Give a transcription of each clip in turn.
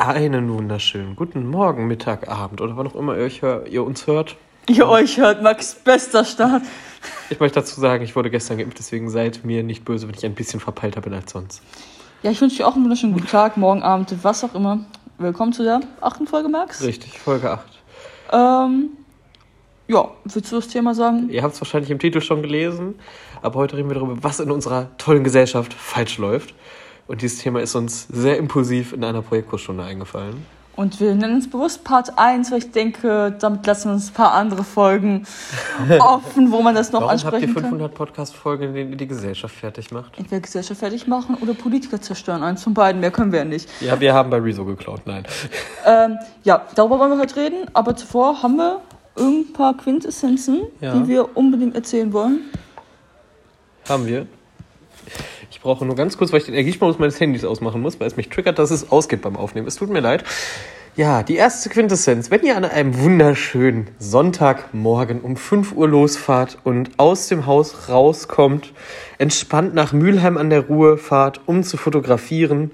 Einen wunderschönen guten Morgen, Mittag, Abend oder wann auch immer ihr, euch hör, ihr uns hört. Ihr euch hört Max bester Start. Ich möchte dazu sagen, ich wurde gestern geimpft, deswegen seid mir nicht böse, wenn ich ein bisschen verpeilter bin als sonst. Ja, ich wünsche dir auch einen wunderschönen guten Tag, morgen Abend, was auch immer. Willkommen zu der achten Folge, Max. Richtig, Folge 8. Ähm, ja, willst du das Thema sagen? Ihr habt es wahrscheinlich im Titel schon gelesen, aber heute reden wir darüber, was in unserer tollen Gesellschaft falsch läuft. Und dieses Thema ist uns sehr impulsiv in einer Projektkursstunde eingefallen. Und wir nennen es bewusst Part 1, weil ich denke, damit lassen wir uns ein paar andere Folgen offen, wo man das noch Warum habt ihr ansprechen kann. 500 Podcast-Folgen, in denen ihr die Gesellschaft fertig macht? Entweder Gesellschaft fertig machen oder Politiker zerstören. Eins von beiden, mehr können wir ja nicht. Ja, wir haben bei Rezo geklaut, nein. Ähm, ja, darüber wollen wir heute reden, aber zuvor haben wir ein paar Quintessenzen, Ja. die wir unbedingt erzählen wollen. Haben wir. Ich brauche nur ganz kurz, weil ich den Energiesparmodus meines Handys ausmachen muss, weil es mich triggert, dass es ausgeht beim Aufnehmen. Es tut mir leid. Ja, die erste Quintessenz. Wenn ihr an einem wunderschönen Sonntagmorgen um 5 Uhr losfahrt und aus dem Haus rauskommt, entspannt nach Mülheim an der Ruhr fahrt, um zu fotografieren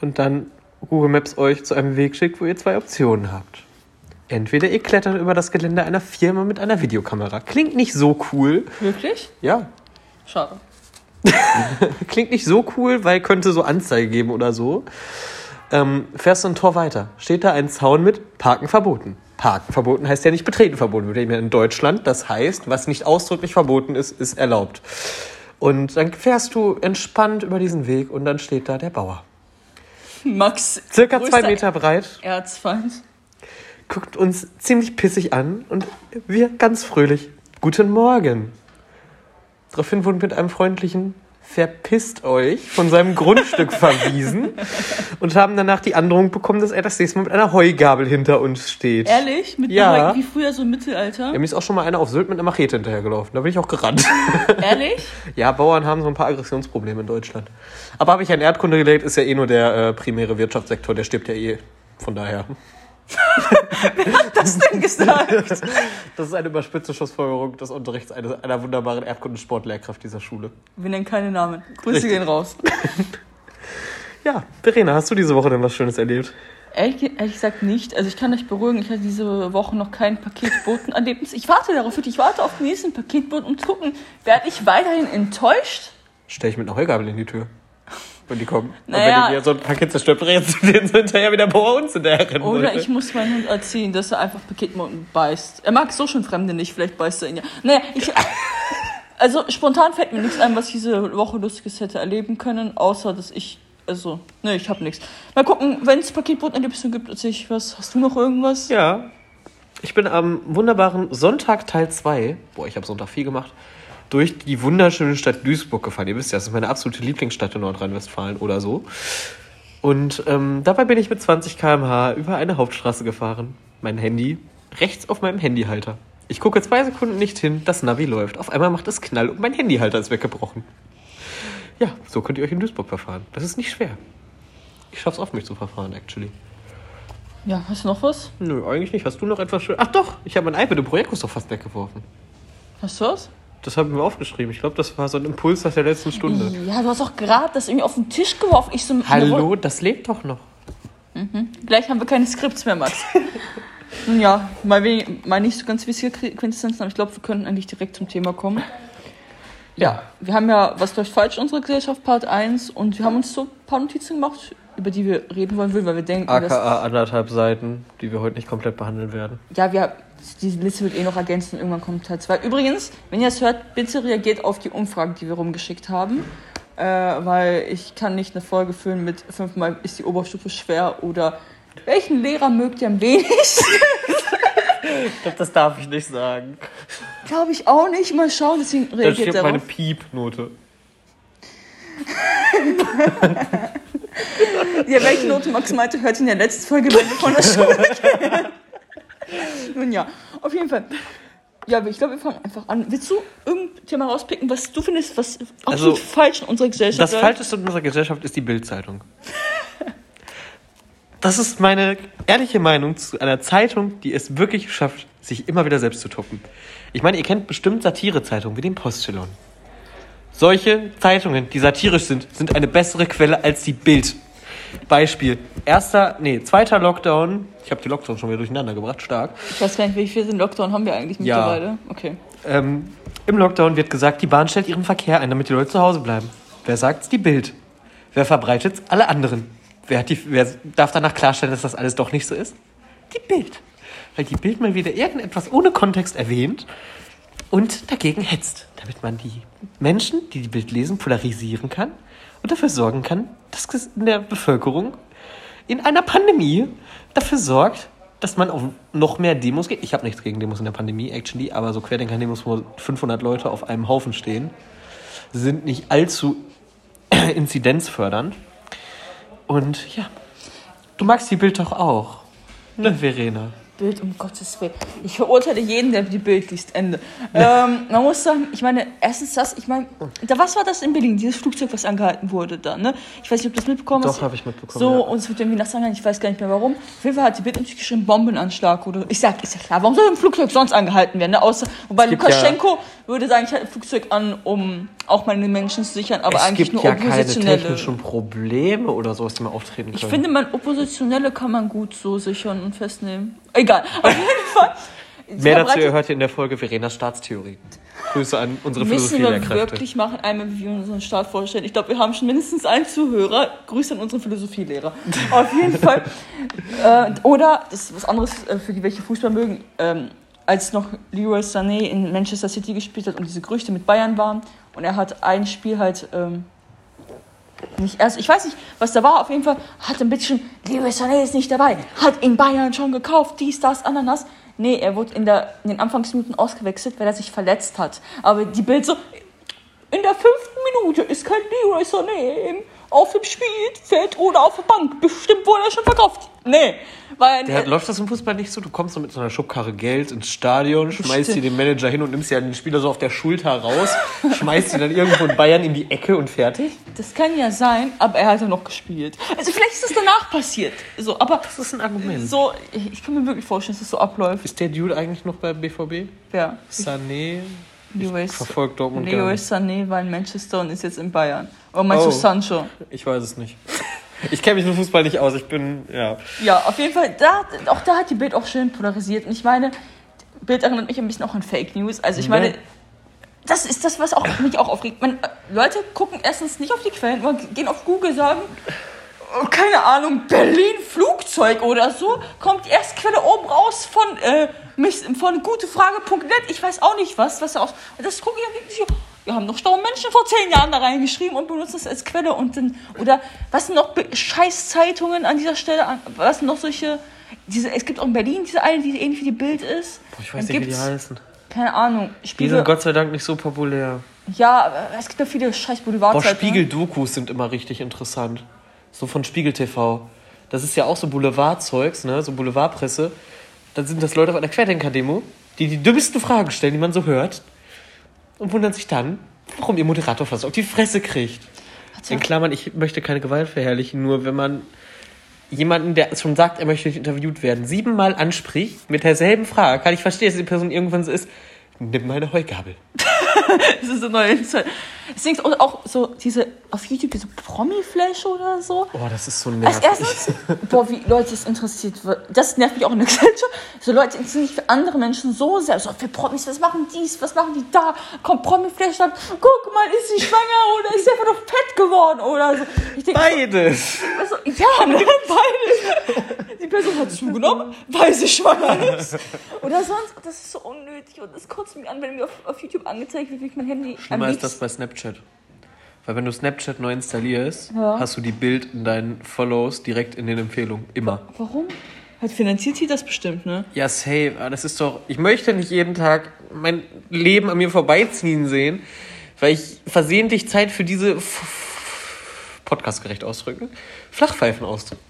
und dann Google Maps euch zu einem Weg schickt, wo ihr zwei Optionen habt. Entweder ihr klettert über das Gelände einer Firma mit einer Videokamera. Klingt nicht so cool. Wirklich? Ja, Schade. Klingt nicht so cool, weil könnte so Anzeige geben oder so. Ähm, fährst du ein Tor weiter, steht da ein Zaun mit Parken verboten. Parken verboten heißt ja nicht betreten verboten. Wir leben ja in Deutschland. Das heißt, was nicht ausdrücklich verboten ist, ist erlaubt. Und dann fährst du entspannt über diesen Weg und dann steht da der Bauer. Max. Circa zwei Meter breit, Erzfeind. guckt uns ziemlich pissig an und wir ganz fröhlich. Guten Morgen. Daraufhin wurden mit einem freundlichen Verpisst euch von seinem Grundstück verwiesen und haben danach die Androhung bekommen, dass er das nächste Mal mit einer Heugabel hinter uns steht. Ehrlich? Mit Ja. einer- wie früher so im Mittelalter? Ja, mir ist auch schon mal einer auf Sylt mit einer Machete hinterhergelaufen. Da bin ich auch gerannt. Ehrlich? ja, Bauern haben so ein paar Aggressionsprobleme in Deutschland. Aber habe ich an Erdkunde gelegt, ist ja eh nur der äh, primäre Wirtschaftssektor, der stirbt ja eh. Von daher. Was denn gesagt? Das ist eine überspitzte Schlussfolgerung des Unterrichts einer, einer wunderbaren Erdkundensportlehrkraft dieser Schule. Wir nennen keine Namen. Grüße Richtig. gehen raus. Ja, Verena, hast du diese Woche denn was Schönes erlebt? Ehrlich, ehrlich gesagt nicht. Also ich kann euch beruhigen, ich hatte diese Woche noch kein Paketbotenerlebnis. Ich warte darauf. Ich warte auf den nächsten Paketboten und gucken, werde ich weiterhin enttäuscht? Stell ich mit einer Heugabel in die Tür. Wenn die kommen. Naja. Und wenn die mir so ein Paket zerstört, drehst du den so hinterher wieder bei uns hinterher rennen. Oder ich muss meinen Hund erziehen, dass er einfach Paketboten beißt. Er mag so schon Fremde nicht, vielleicht beißt er ihn ja. Naja, ich... Also spontan fällt mir nichts ein, was ich diese Woche Lustiges hätte erleben können, außer dass ich... Also, ne, ich habe nichts. Mal gucken, wenn es Paketbotenerlebnisse gibt, erzähl ich was. Hast du noch irgendwas? Ja. Ich bin am wunderbaren Sonntag Teil 2, boah, ich habe Sonntag viel gemacht, durch die wunderschöne Stadt Duisburg gefahren. Ihr wisst ja, das ist meine absolute Lieblingsstadt in Nordrhein-Westfalen oder so. Und ähm, dabei bin ich mit 20 km/h über eine Hauptstraße gefahren. Mein Handy rechts auf meinem Handyhalter. Ich gucke zwei Sekunden nicht hin, das Navi läuft. Auf einmal macht es Knall und mein Handyhalter ist weggebrochen. Ja, so könnt ihr euch in Duisburg verfahren. Das ist nicht schwer. Ich schaff's oft, mich zu verfahren, actually. Ja, hast du noch was? Nö, eigentlich nicht. Hast du noch etwas schön? Ach doch, ich habe mein iPad im Projektkurs doch fast weggeworfen. Hast du was? Das habe ich mir aufgeschrieben. Ich glaube, das war so ein Impuls aus der letzten Stunde. Ja, du hast auch gerade das irgendwie auf den Tisch geworfen. Ich so, Hallo, das lebt doch noch. Gleich haben wir keine Skripts mehr, Max. Nun ja, mal, wenig, mal nicht so ganz wichtige Quintessenzen, aber ich glaube, wir können eigentlich direkt zum Thema kommen. Ja, wir haben ja Was läuft falsch in unserer Gesellschaft, Part 1, und wir haben uns so ein paar Notizen gemacht, über die wir reden wollen, weil wir denken, dass, AKA anderthalb Seiten, die wir heute nicht komplett behandeln werden. ja, wir, diese Liste wird eh noch ergänzt und irgendwann kommt Teil 2. Übrigens, wenn ihr es hört, bitte reagiert auf die Umfragen, die wir rumgeschickt haben, äh, weil ich kann nicht eine Folge füllen mit fünfmal ist die Oberstufe schwer oder welchen Lehrer mögt ihr am wenigsten? Ich glaube, das darf ich nicht sagen. Glaube ich auch nicht. Mal schauen, deswegen reagiert steht darauf. meine Piep-Note. Ja, welche Note Max meinte, hört in der letzten Folge, wenn von der Schule. Nun ja, auf jeden Fall. Ja, ich glaube, wir fangen einfach an. Willst du irgendein Thema rauspicken, was du findest, was absolut Also, falsch in unserer Gesellschaft Das läuft? Falscheste in unserer Gesellschaft ist die Bildzeitung. Das ist meine ehrliche Meinung zu einer Zeitung, die es wirklich schafft, sich immer wieder selbst zu toppen. Ich meine, ihr kennt bestimmt Satirezeitungen wie den Postillon. Solche Zeitungen, die satirisch sind, sind eine bessere Quelle als die Bild. Beispiel. Erster, nee, zweiter Lockdown. Ich habe die Lockdown schon wieder durcheinander gebracht, stark. Ich weiß gar nicht, wie viel Lockdown haben wir eigentlich Ja. mittlerweile? Okay. Ähm, Im Lockdown wird gesagt, die Bahn stellt ihren Verkehr ein, damit die Leute zu Hause bleiben. Wer sagt's? Die Bild. Wer verbreitet's? Alle anderen. Wer, die, wer darf danach klarstellen, dass das alles doch nicht so ist? Die Bild. Weil die Bild mal wieder irgendetwas ohne Kontext erwähnt und dagegen hetzt, damit man die Menschen, die die Bild lesen, polarisieren kann und dafür sorgen kann, dass es in der Bevölkerung in einer Pandemie dafür sorgt, dass man auf noch mehr Demos geht. Ich habe nichts gegen Demos in der Pandemie, actually, aber so Querdenker-Demos, wo 500 Leute auf einem Haufen stehen, sind nicht allzu inzidenzfördernd. Und ja, du magst die Bild doch auch, ne, Verena? Bild, um Gottes Willen. Ich verurteile jeden, der die Bild liest. Ende. Ähm, man muss sagen, ich meine, erstens das, ich meine, da, was war das in Berlin? Dieses Flugzeug, was angehalten wurde da, ne? Ich weiß nicht, ob du das mitbekommen hast. Doch, habe ich mitbekommen. So, ja. und es wird irgendwie nachts angehalten, ich weiß gar nicht mehr warum. Auf jeden Fall hat die Bild natürlich geschrieben, Bombenanschlag oder. Ich sag, ist ja klar, warum soll ein Flugzeug sonst angehalten werden, ne? Außer, wobei Lukaschenko würde sagen, ich halte ein Flugzeug an, um auch meine Menschen zu sichern, aber es eigentlich gibt nur ja keine Oppositionelle. technischen Probleme oder sowas, die mal auftreten können. Ich finde, man Oppositionelle kann man gut so sichern und festnehmen. Egal. Auf jeden Fall. Mehr dazu hört ihr in der Folge Verenas Staatstheorie. Grüße an unsere Müssen wir wirklich machen, einmal wie wir unseren Staat vorstellen. Ich glaube, wir haben schon mindestens einen Zuhörer. Grüße an unsere Philosophielehrer. Auf jeden Fall. Äh, oder, das ist was anderes äh, für die, welche Fußball mögen, ähm, als noch Leroy Sané in Manchester City gespielt hat und diese Gerüchte mit Bayern waren. Und er hat ein Spiel halt ähm, nicht erst, ich weiß nicht, was da war, auf jeden Fall hat ein bisschen, Leroy Sané ist nicht dabei, hat in Bayern schon gekauft, dies, das, Ananas. Nee, er wurde in, der, in den Anfangsminuten ausgewechselt, weil er sich verletzt hat. Aber die Bild so, in der fünften Minute ist kein Leroy Sané im- auf dem Spielfeld oder auf der Bank. Bestimmt wurde er schon verkauft. Nee, weil Der, läuft das im Fußball nicht so? Du kommst so mit so einer Schubkarre Geld ins Stadion, schmeißt dir den Manager hin und nimmst ja den Spieler so auf der Schulter raus, schmeißt ihn dann irgendwo in Bayern in die Ecke und fertig? das kann ja sein, aber er hat ja noch gespielt. Also vielleicht ist das danach passiert. So, aber Das ist ein Argument. so, ich kann mir wirklich vorstellen, dass das so abläuft. Ist der Dude eigentlich noch beim BVB? Ja. Sané? Leroy, Verfolgt Dortmund nicht. Sané war in Manchester und ist jetzt in Bayern. Oder meinst Oh. du Sancho? Ich weiß es nicht. Ich kenne mich mit Fußball nicht aus. Ich bin, ja. Ja, auf jeden Fall, da, auch da hat die Bild auch schön polarisiert. Und ich meine, Bild erinnert mich ein bisschen auch an Fake News. Also ich meine, Ne? das ist das, was auch, mich auch aufregt. Man, äh, Leute gucken erstens nicht auf die Quellen, gehen auf Google, sagen, keine Ahnung, Berlin Flugzeug oder so, kommt die erste Quelle oben raus von, äh, von gutefrage.net. Ich weiß auch nicht was, was da aus. Das gucke ich ja. Wir haben noch schlaue Menschen vor zehn Jahren da reingeschrieben und benutzen das als Quelle und dann, oder was sind noch Scheißzeitungen an dieser Stelle, was sind noch solche, diese, es gibt auch in Berlin diese eine, die ähnlich wie die Bild ist. Boah, ich Dann weiß nicht, wie die heißen. Keine Ahnung. Die Spiegel, sind Gott sei Dank nicht so populär. ja, aber es gibt ja viele scheiß Boah, Boulevardzeitungen. Spiegel-Dokus sind immer richtig interessant. So von Spiegel TV. Das ist ja auch so Boulevardzeugs, ne? So Boulevardpresse. Dann sind das Leute auf einer Querdenker-Demo, die die dümmsten Fragen stellen, die man so hört. Und wundern sich dann, warum ihr Moderator fast auf die Fresse kriegt. In Klammern, ich möchte keine Gewalt verherrlichen, nur wenn man jemanden, der schon sagt, er möchte nicht interviewt werden, siebenmal anspricht mit derselben Frage, kann ich verstehen, dass die Person irgendwann so ist, nimm meine Heugabel. Das ist so neue Insight. Deswegen auch- auch so diese auf YouTube diese Promi-Flash oder so. Oh, das ist so Als nervig. erstes, boah, wie Leute es interessiert wird. Das nervt mich auch in der Gesellschaft. So Leute interessieren sich für andere Menschen so sehr. So für Promis, was machen dies, was machen die da? Kommt Promi-Flash dann, guck mal, ist sie schwanger oder ist sie einfach noch fett geworden oder so. Ich denke, Beides. so, ja, ne, beides. Die Person hat zugenommen, weil sie schwanger ist. Oder sonst, das ist so unnötig und das kotzt mich an, wenn mir auf, auf YouTube angezeigt wird, wie ich mein Handy Schlimmer ist das bei Snapchat. Weil wenn du Snapchat neu installierst, Ja. hast du die Bild in deinen Follows direkt in den Empfehlungen. Immer. Warum? Halt finanziert sie das bestimmt, ne? Ja, safe. Das ist doch. Ich möchte nicht jeden Tag mein Leben an mir vorbeiziehen sehen, weil ich versehentlich Zeit für diese podcastgerecht ausdrücken. Flachpfeifen ausdrücken.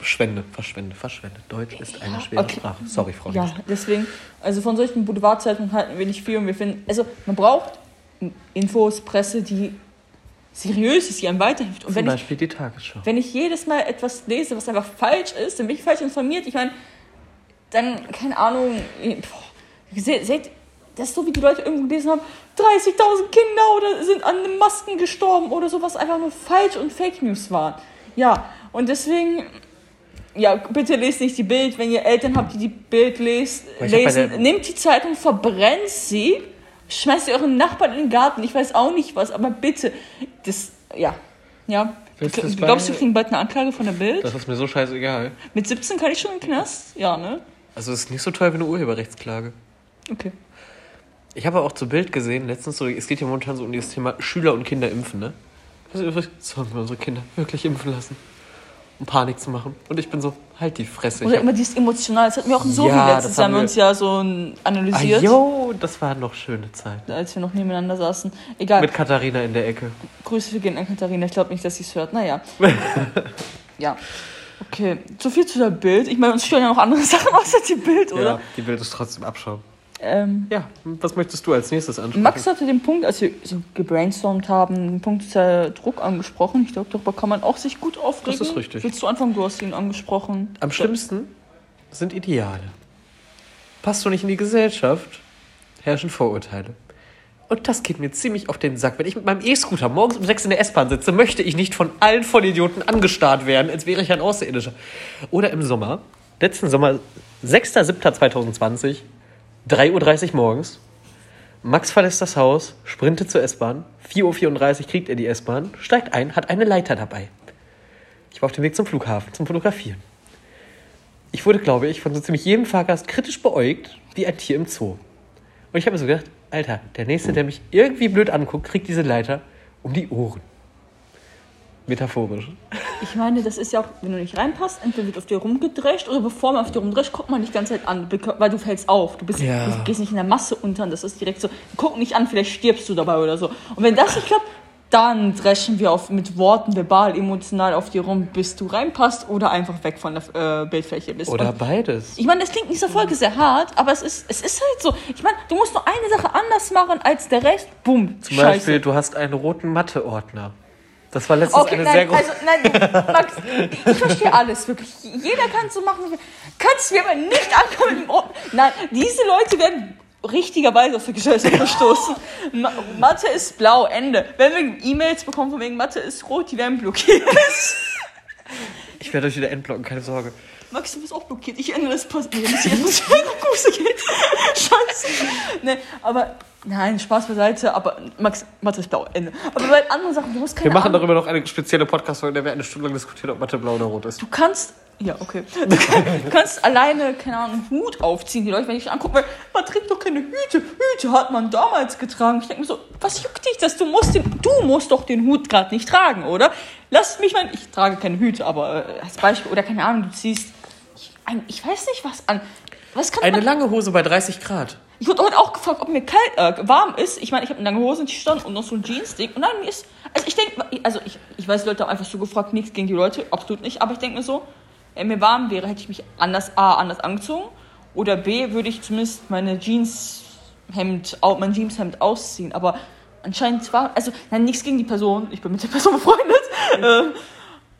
Verschwende, verschwende, verschwende. Deutsch ist eine schwere okay. Sprache. Sorry, Frau. Ja, deswegen, also von solchen Boulevardzeitungen halten wir nicht viel und wir finden, also man braucht Infos, Presse, die seriös ist, die einem weiterhilft. Und Zum wenn ich, Beispiel die Tagesschau. wenn ich jedes Mal etwas lese, was einfach falsch ist, dann bin ich falsch informiert. Ich meine, dann, keine Ahnung, boah, seht, seht, das ist so, wie die Leute irgendwo gelesen haben, 30.000 Kinder oder sind an den Masken gestorben oder sowas einfach nur falsch und Fake News waren. Ja, und deswegen, ja, bitte lest nicht die Bild. Wenn ihr Eltern habt, die die Bild lest, lesen, nehmt die Zeitung, verbrennt sie, schmeißt sie euren Nachbarn in den Garten. Ich weiß auch nicht was, aber bitte, das, ja, ja. Willst du das Du glaubst, bei- wir kriegen bald eine Anklage von der Bild? Das ist mir so scheißegal. Mit 17 kann ich schon in den Knast? Ja, ne? Also es ist nicht so teuer wie eine Urheberrechtsklage. Okay. Ich habe auch zu Bild gesehen, letztens so, es geht ja momentan so um dieses Thema Schüler und Kinder impfen, ne? Also übrigens sollen wir unsere Kinder wirklich impfen lassen, um Panik zu machen. Und ich bin so, halt die Fresse. Oder immer dieses emotional. Das hatten wir auch in Sophie Ja, letztes Jahr. haben wir uns ja so ein- ah, analysiert, yo, das waren noch schöne Zeiten. als wir noch nebeneinander saßen. Egal. Mit Katharina in der Ecke. Grüße gehen an Katharina. Ich glaube nicht, dass sie es hört. Naja. ja. Okay. So viel zu der Bild. Ich meine, uns stören ja noch andere Sachen außer die Bild, oder? Ja, die Bild ist trotzdem Abschauen. Ähm, Ja, was möchtest du als nächstes ansprechen? Max hatte den Punkt, als wir so gebrainstormt haben, den Punkt der Druck angesprochen. Ich glaube, darüber kann man auch sich gut aufregen. Das ist richtig. Willst du anfangen? Du hast ihn angesprochen. Am schlimmsten sind Ideale. Passt du nicht in die Gesellschaft, herrschen Vorurteile. Und das geht mir ziemlich auf den Sack. Wenn ich mit meinem E-Scooter morgens um sechs in der S-Bahn sitze, möchte ich nicht von allen Vollidioten angestarrt werden, als wäre ich ein Außerirdischer. Oder im Sommer, letzten Sommer, 6.7.2020, 3.30 Uhr morgens. Max verlässt das Haus, sprintet zur S-Bahn. 4.34 Uhr kriegt er die S-Bahn, steigt ein, hat eine Leiter dabei. Ich war auf dem Weg zum Flughafen, zum Fotografieren. Ich wurde, glaube ich, von so ziemlich jedem Fahrgast kritisch beäugt, wie ein Tier im Zoo. Und ich habe mir so gedacht, Alter, der Nächste, der mich irgendwie blöd anguckt, kriegt diese Leiter um die Ohren. Metaphorisch. Ich meine, das ist ja auch, wenn du nicht reinpasst, entweder wird auf dir rumgedrescht oder bevor man auf dir rumdrescht, guckt man dich die ganze Zeit an, weil du fällst auf. Du, bist, Ja. du gehst nicht in der Masse unter und das ist direkt so, guck nicht an, vielleicht stirbst du dabei oder so. Und wenn das nicht klappt, dann dreschen wir auf, mit Worten, verbal, emotional auf dir rum, bis du reinpasst oder einfach weg von der äh, Bildfläche bist. Oder Und beides. ich meine, das klingt in dieser Folge sehr hart, aber es ist, es ist halt so. Ich meine, du musst nur eine Sache anders machen als der Rest. Bumm, Zum Beispiel, du hast einen roten Mathe-Ordner. Das war letztens Okay, eine nein, sehr große... also, nein, Max, ich verstehe alles, wirklich. Jeder kann so machen. wie- Kannst du mir aber nicht ankommen dem Ohr- Nein, diese Leute werden richtigerweise aus der Gesellschaft verstoßen. Ma Mathe ist blau, Ende. Wenn wir E-Mails bekommen von wegen Mathe ist rot, die werden blockiert. Ich werde euch wieder entblocken, keine Sorge. Max, du bist auch blockiert. Ich ändere das Post. Nee, muss ich muss Grüße gehen. Scheiße. Nee, aber, nein, Spaß beiseite. Aber, Max, Mathe ist blau, Ende. Aber bei anderen Sachen, du musst keine Wir machen Ahnung- darüber noch eine spezielle Podcast-Folge, in der wir eine Stunde lang diskutieren, ob Mathe blau oder rot ist. Du kannst. Ja, okay. Du, kann, du kannst alleine, keine Ahnung, einen Hut aufziehen. Die Leute, wenn ich dich angucke, man trägt doch keine Hüte. Hüte hat man damals getragen. Ich denke mir so, was juckt dich das? Du musst, den, du musst doch den Hut gerade nicht tragen, oder? Lass mich mal. Ich trage keine Hüte, aber äh, als Beispiel, oder keine Ahnung, du ziehst. Ich, ein, ich weiß nicht, was an. Was kann Eine man. lange Hose bei 30 Grad. Ich wurde heute auch gefragt, ob mir kalt, äh, warm ist. Ich meine, ich habe eine lange Hose und stand und noch so ein Jeans-Ding. Und mir ist. Also ich denke, also ich, ich weiß, die Leute haben einfach so gefragt, nichts gegen die Leute, absolut nicht. Aber ich denke mir so, wenn mir warm wäre, hätte ich mich anders A, anders angezogen. Oder B, würde ich zumindest meine Jeanshemd, mein Jeanshemd ausziehen. Aber anscheinend war, also nein, nichts gegen die Person. Ich bin mit der Person befreundet. ähm,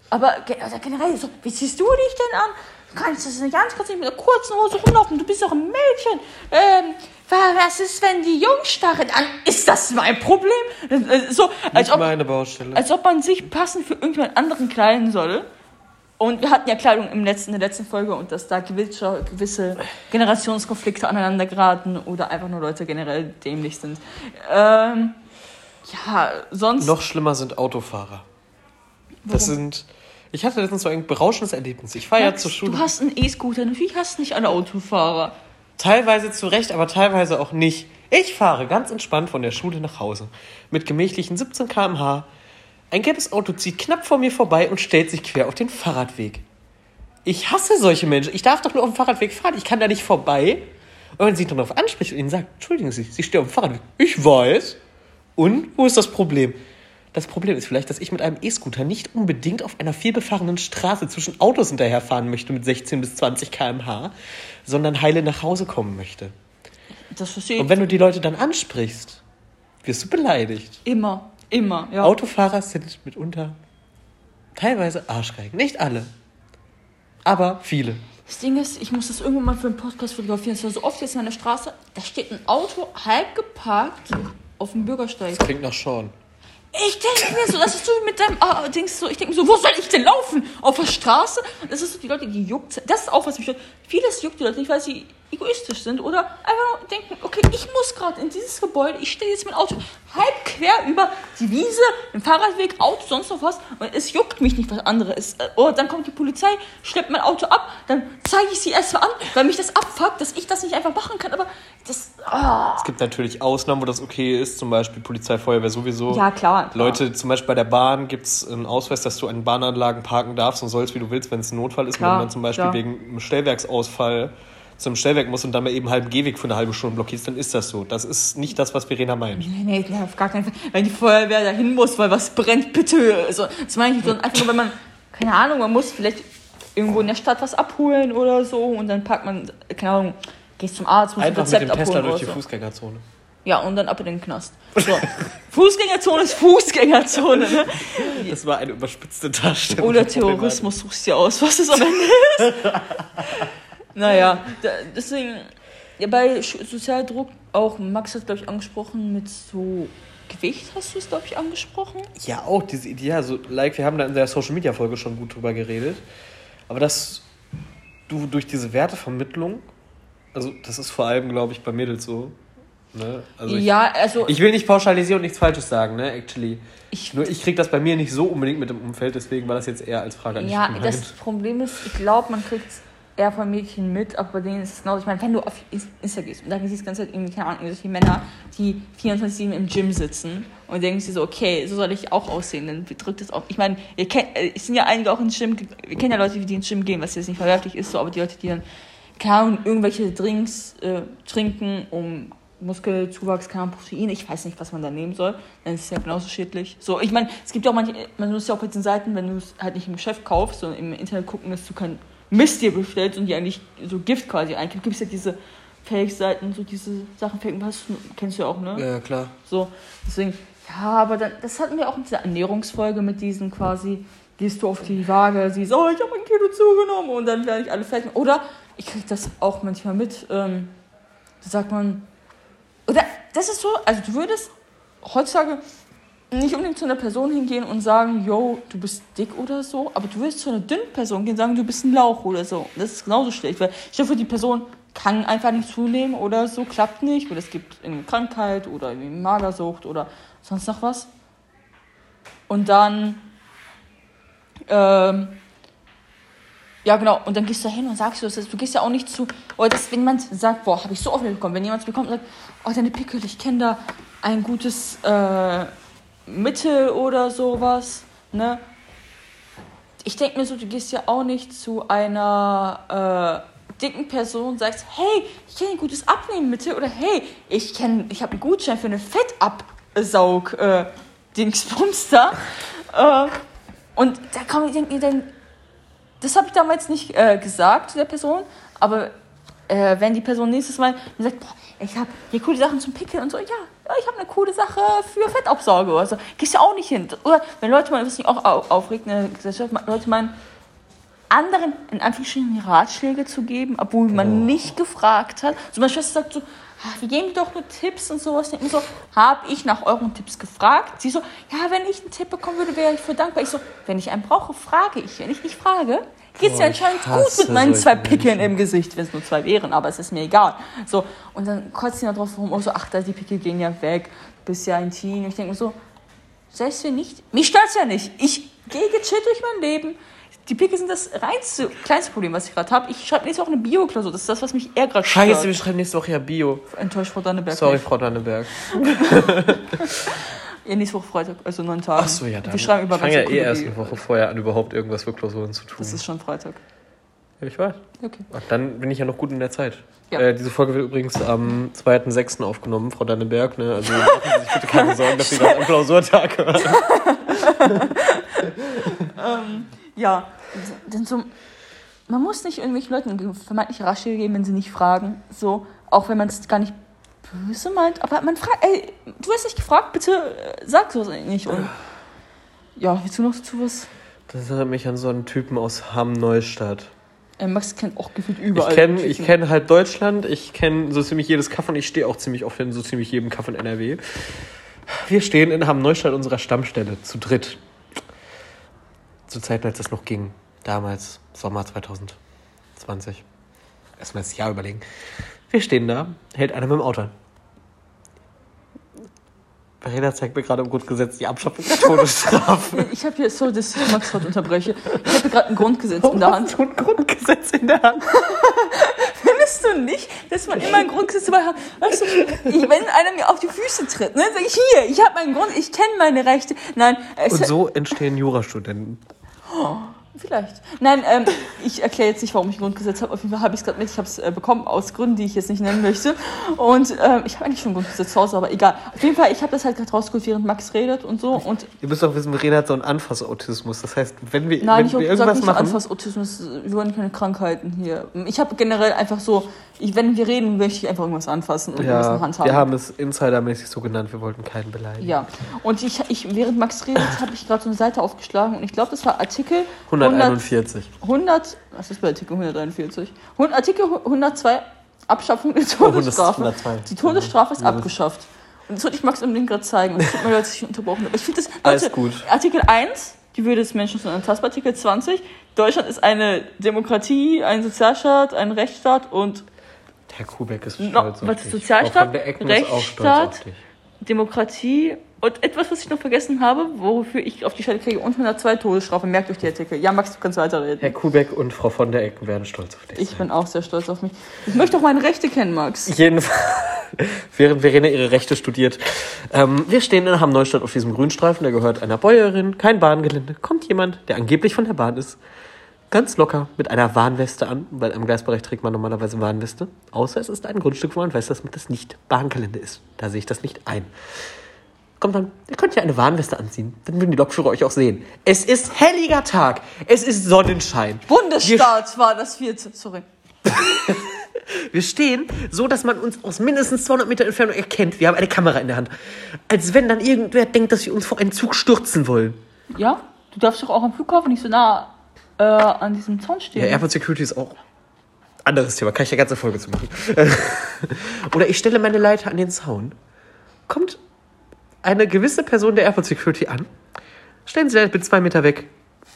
aber also generell, so, wie ziehst du dich denn an? Du kannst das nicht ganz, kannst nicht mit einer kurzen Hose rumlaufen. Du bist doch ein Mädchen. Ähm, wa- was ist, wenn die Jungs starren an? Ist das mein Problem? Äh, So, als Nicht ob, meine Baustelle. als ob man sich passend für irgendjemand anderen kleiden soll. Und wir hatten ja Kleidung im letzten, in der letzten Folge und dass da gewisse, gewisse Generationskonflikte aneinander geraten oder einfach nur Leute generell dämlich sind. Ähm, ja, sonst. Noch schlimmer sind Autofahrer. Das Warum? sind. Ich hatte letztens so ein berauschendes Erlebnis. Ich fahre ja zur Schule. Du hast einen E-Scooter, natürlich hast du nicht alle Autofahrer. Teilweise zu Recht, aber teilweise auch nicht. Ich fahre ganz entspannt von der Schule nach Hause. Mit gemächlichen 17 km/h. Ein gelbes Auto zieht knapp vor mir vorbei und stellt sich quer auf den Fahrradweg. Ich hasse solche Menschen. Ich darf doch nur auf dem Fahrradweg fahren. Ich kann da nicht vorbei. Und wenn sie ihn darauf anspricht und ihnen sagt, entschuldigen Sie, Sie stehen auf dem Fahrradweg. Ich weiß. Und wo ist das Problem? Das Problem ist vielleicht, dass ich mit einem E-Scooter nicht unbedingt auf einer vielbefahrenen Straße zwischen Autos hinterherfahren möchte mit 16 bis 20 km/h, sondern heile nach Hause kommen möchte. Das verstehe ich. Und wenn du die Leute dann ansprichst, wirst du beleidigt. immer, immer, ja. Autofahrer sind mitunter teilweise Arschgeigen. Nicht alle, aber viele. Das Ding ist, ich muss das irgendwann mal für einen Podcast fotografieren. Es war so oft jetzt an der Straße, da steht ein Auto halb geparkt auf dem Bürgersteig. Das klingt nach Sean. Ich denke mir so, das ist so mit deinem ah, Dings so, ich denke mir so, wo soll ich denn laufen? Auf der Straße? Das ist so die Leute, die juckt. Das ist auch was mich stört. Vieles juckt die Leute nicht, weil sie egoistisch sind oder einfach nur denken, okay, ich muss gerade in dieses Gebäude, ich stelle jetzt mein Auto halb quer über die Wiese, den Fahrradweg, Auto, sonst noch was und es juckt mich nicht, was andere ist. Oder dann kommt die Polizei, schleppt mein Auto ab, dann zeige ich sie erst mal an, weil mich das abfuckt, dass ich das nicht einfach machen kann, aber das... Oh. Es gibt natürlich Ausnahmen, wo das okay ist, zum Beispiel Polizei, Feuerwehr sowieso. Ja, klar. klar. Leute, zum Beispiel bei der Bahn gibt es einen Ausweis, dass du an Bahnanlagen parken darfst und sollst, wie du willst, wenn es ein Notfall ist. Klar, wenn man zum Beispiel klar. wegen einem Stellwerksausfall zum Stellwerk muss und dann mal eben halben Gehweg für eine halbe Stunde blockierst, dann ist das so. Das ist nicht das, was Verena meint. Nee, nee, auf gar keinen Fall. Wenn die Feuerwehr dahin muss, weil was brennt, bitte. Also, das meine ich nicht, sondern einfach nur, wenn man, keine Ahnung, man muss vielleicht irgendwo in der Stadt was abholen oder so und dann packt man, keine Ahnung, gehst zum Arzt, muss ein Einfach mit Rezept dem Tesla abholen durch die. Fußgängerzone. Ja, und dann ab in den Knast. So. Fußgängerzone ist Fußgängerzone, ne? Das war eine überspitzte Darstellung. Oder. Terrorismus suchst du dir aus, was es am Ende ist. naja, da, deswegen, ja, bei Sozialdruck auch, Max hat, glaube ich, angesprochen mit so Gewicht, hast du es, glaube ich, angesprochen? Ja, auch diese Idee, ja, so, like, wir haben da in der Social Media Folge schon gut drüber geredet. Aber dass du durch diese Wertevermittlung, also das ist vor allem, glaube ich, bei Mädels so. Ne? Also ich, ja, also ich will nicht pauschalisieren und nichts Falsches sagen, ne, actually. ich, Nur ich krieg das bei mir nicht so unbedingt mit dem Umfeld, deswegen war das jetzt eher als Frage an dich ja, gemeint. das Problem ist, ich glaube, man kriegt es eher von Mädchen mit, aber bei denen ist es genauso. Ich meine, wenn du auf Insta gehst und da siehst du die ganze Zeit irgendwie, keine Ahnung, solche Männer, die 24-7 im Gym sitzen und denkst dir so, okay, so soll ich auch aussehen, dann drückt es auf. Ich meine, ihr kennt, äh, es sind ja einige auch ins Gym, wir kennen ja Leute, die ins Gym gehen, was jetzt nicht verwerflich ist, so, aber die Leute, die dann, Ahnung, irgendwelche Drinks äh, trinken, um Muskelzuwachs, keine Protein, ich weiß nicht, was man da nehmen soll, dann ist es ja genauso schädlich. So, ich meine, es gibt ja auch manche, man muss ja auch bei den Seiten, wenn du es halt nicht im Geschäft kaufst, sondern im Internet gucken, dass du kein Mist dir bestellst und die eigentlich so Gift quasi einkriegst, gibt es ja diese Fake-Seiten, so diese Sachen, Fake, was kennst du ja auch, ne? ja, klar. So, deswegen, ja, aber dann, das hatten wir auch in dieser Ernährungsfolge mit diesen quasi, gehst du auf die Waage, siehst, oh, ich habe ein Kilo zugenommen und dann werde ich alle fett. Oder ich kriege das auch manchmal mit, ähm, da sagt man, oder das ist so, also du würdest heutzutage nicht unbedingt zu einer Person hingehen und sagen, yo, du bist dick oder so, aber du würdest zu einer dünnen Person gehen und sagen, du bist ein Lauch oder so. Das ist genauso schlecht, weil ich hoffe, die Person kann einfach nicht zunehmen oder so, klappt nicht, oder es gibt eine Krankheit oder irgendwie Magersucht oder sonst noch was. Und dann, ähm, ja genau, und dann gehst du da hin und sagst du das, du gehst ja auch nicht zu, oder das, wenn jemand sagt, boah, habe ich so oft bekommen, wenn jemand bekommt und sagt, oh, deine Pickel, ich kenne da ein gutes äh, Mittel oder sowas, ne? Ich denke mir so, du gehst ja auch nicht zu einer äh, dicken Person und sagst, hey, ich kenne ein gutes Abnehmmittel oder hey, ich kenne, ich habe einen Gutschein für eine Fettabsaug äh. Äh, und da kann man denken, dann, das habe ich damals nicht äh, gesagt zu der Person, aber äh, wenn die Person nächstes Mal sagt, boah, ich habe hier coole Sachen zum Pickeln und so, ja, ja ich habe eine coole Sache für Fettabsauge oder so, gehst ja auch nicht hin. Oder wenn Leute mal, was mich auch au- aufregt in der Gesellschaft, Leute meinen, anderen in Anführungsstrichen Ratschläge zu geben, obwohl man nicht gefragt hat. So meine Schwester sagt so, "Ah, wir geben doch nur Tipps und sowas. Mir so, habe ich nach euren Tipps gefragt? Sie so, ja, wenn ich einen Tipp bekommen würde, wäre ich für dankbar. Ich so, wenn ich einen brauche, frage ich. Wenn ich nicht frage, geht es ich anscheinend gut mit meinen zwei Pickeln Menschen. im Gesicht, wenn es nur zwei wären, aber es ist mir egal. So, und dann kotzt sie da drauf rum, oh so, ach, da die Pickel gehen ja weg, du bist ja ein Teen. Und ich denke mir so, selbst wenn nicht, mich stört's ja nicht. Ich gehe gechillt durch mein Leben. Die Pickel sind das reinste, kleinste Problem, was ich gerade habe. Ich schreibe nächste Woche eine Bio-Klausur. Das ist das, was mich eher gerade Scheiße, wir stört. schreiben nächste Woche ja Bio. Enttäuscht Frau Danneberg. Sorry, nicht. Frau Danneberg. Ja, nächste Woche Freitag, also neun Tage. Ach so, ja, dann. Wir schreiben über ich fange ja eh erst eine Woche vorher an, überhaupt irgendwas für Klausuren zu tun. Das ist schon Freitag. ja, ich weiß. Okay. Ach, dann bin ich ja noch gut in der Zeit. Ja. Äh, diese Folge wird übrigens am 2.6. aufgenommen, Frau Danneberg. Ne? Also machen Sie sich bitte keine Sorgen, dass Sie das am Klausurtag hören. Ja, denn so, man muss nicht irgendwelchen Leuten vermeintliche Ratschläge geben, wenn sie nicht fragen. So, auch wenn man es gar nicht böse meint. Aber man fragt, ey, du hast nicht gefragt, bitte äh, sag sowas nicht. Und ja, willst du noch dazu was? Das erinnert mich an so einen Typen aus Hamm-Neustadt. Äh, Max kennt auch gefühlt überall. Ich kenne ich kenn halt Deutschland, ich kenne so ziemlich jedes Kaff und ich stehe auch ziemlich oft in so ziemlich jedem Kaff in NRW. Wir stehen in Hamm Neustadt unserer Stammstelle zu dritt. Zu Zeiten, als das noch ging. Damals, Sommer 2020. Erstmal das Jahr überlegen. Wir stehen da, hält einer mit dem Auto an. Verena zeigt mir gerade im Grundgesetz die Abschaffung der Todesstrafe. Ich habe hier, sorry, dass ich Max heute unterbreche. Ich habe gerade ein Grundgesetz in der Hand. Hast du ein Grundgesetz in der Hand? Findest du nicht, dass man immer ein Grundgesetz dabei hat? Weißt du, ich, wenn einer mir auf die Füße tritt, ne, sage ich hier, ich habe meinen Grund, ich kenne meine Rechte. Nein, Und so entstehen Jurastudenten. Vielleicht. Nein, ähm, ich erkläre jetzt nicht, warum ich ein Grundgesetz habe. Auf jeden Fall habe ich es gerade mit. Ich habe es äh, bekommen aus Gründen, die ich jetzt nicht nennen möchte. Und ähm, ich habe eigentlich schon ein Grundgesetz zu Hause, aber egal. Auf jeden Fall, ich habe das halt gerade rausgeholt, während Max redet und so. Und Ihr müsst auch wissen, Verena hat so einen Anfassautismus. Das heißt, wenn wir, Nein, wenn ich wir irgendwas nicht machen. Anfassautismus, wir wollen keine Krankheiten hier. Ich habe generell einfach so, ich, wenn wir reden, möchte ich einfach irgendwas anfassen und irgendwas in der Hand Ja, haben. wir haben es insidermäßig so genannt, wir wollten keinen beleidigen. Ja, und ich, ich während Max redet, habe ich gerade so eine Seite aufgeschlagen und ich glaube, das war Artikel 141. 100, was ist bei Artikel 141? Hund- Artikel 102, Abschaffung der Oh, 100 Todesstrafe. 102. Die Todesstrafe ist Ja. abgeschafft. Und das wollte ich Max unbedingt gerade zeigen. Und es tut mir leid, dass ich unterbrochen habe. Ich finde das, Alles Leute, gut. Artikel 1, die Würde des Menschen ist unantastbar. Artikel 20, Deutschland ist eine Demokratie, ein Sozialstaat, ein Rechtsstaat und Herr Kubeck ist No, stolz auf was dich. Sozialstaat? Frau von der Ecken ist auch stolz auf Rechtsstaat? Demokratie und etwas, was ich noch vergessen habe, wofür ich auf die Stelle kriege, und 102 Todesstrafe. Merkt euch die Artikel. Ja, Max, du kannst weiterreden. Herr Kubeck und Frau von der Ecken werden stolz auf dich. Ich bin auch sehr stolz auf mich. Ich möchte auch meine Rechte kennen, Max. Jedenfalls, während Verena ihre Rechte studiert. Ähm, wir stehen in Hamm Neustadt auf diesem Grünstreifen, der gehört einer Bäuerin, kein Bahngelände. Kommt jemand, der angeblich von der Bahn ist, ganz locker mit einer Warnweste an, weil am Gleisbereich trägt man normalerweise Warnweste. Außer es ist ein Grundstück, wo man weiß, dass das nicht Bahngelände ist. Da sehe ich das nicht ein. Kommt dann, ihr könnt ja eine Warnweste anziehen. Dann würden die Lokführer euch auch sehen. Es ist helliger Tag. Es ist Sonnenschein. Bundesstaat war das vierte. Sorry. Wir stehen so, dass man uns aus mindestens 200 Meter Entfernung erkennt. Wir haben eine Kamera in der Hand. Als wenn dann irgendwer denkt, dass wir uns vor einen Zug stürzen wollen. Ja? Du darfst doch auch am Flughafen nicht so nah äh, an diesem Zaun stehen. Ja, Airport Security ist auch anderes Thema. Kann ich ja ganze Folge zu machen. Oder ich stelle meine Leiter an den Zaun. Kommt eine gewisse Person der Airport Security an. Stellen Sie Leiter bitte zwei Meter weg.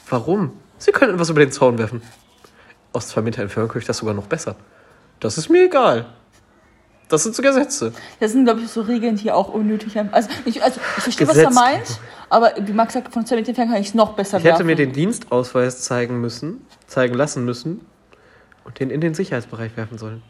Warum? Sie können etwas über den Zaun werfen. Aus zwei Meter Entfernung höre ich das sogar noch besser. Das ist mir egal. Das sind so Gesetze. Das sind, glaube ich, so Regeln, die auch unnötig sind. Also ich, also, ich verstehe, was er Gesetz. meint, aber wie Max sagt, von 2 Meter entfernt kann ich es noch besser Ich hätte werfen. mir den Dienstausweis zeigen müssen, zeigen lassen müssen und den in den Sicherheitsbereich werfen sollen.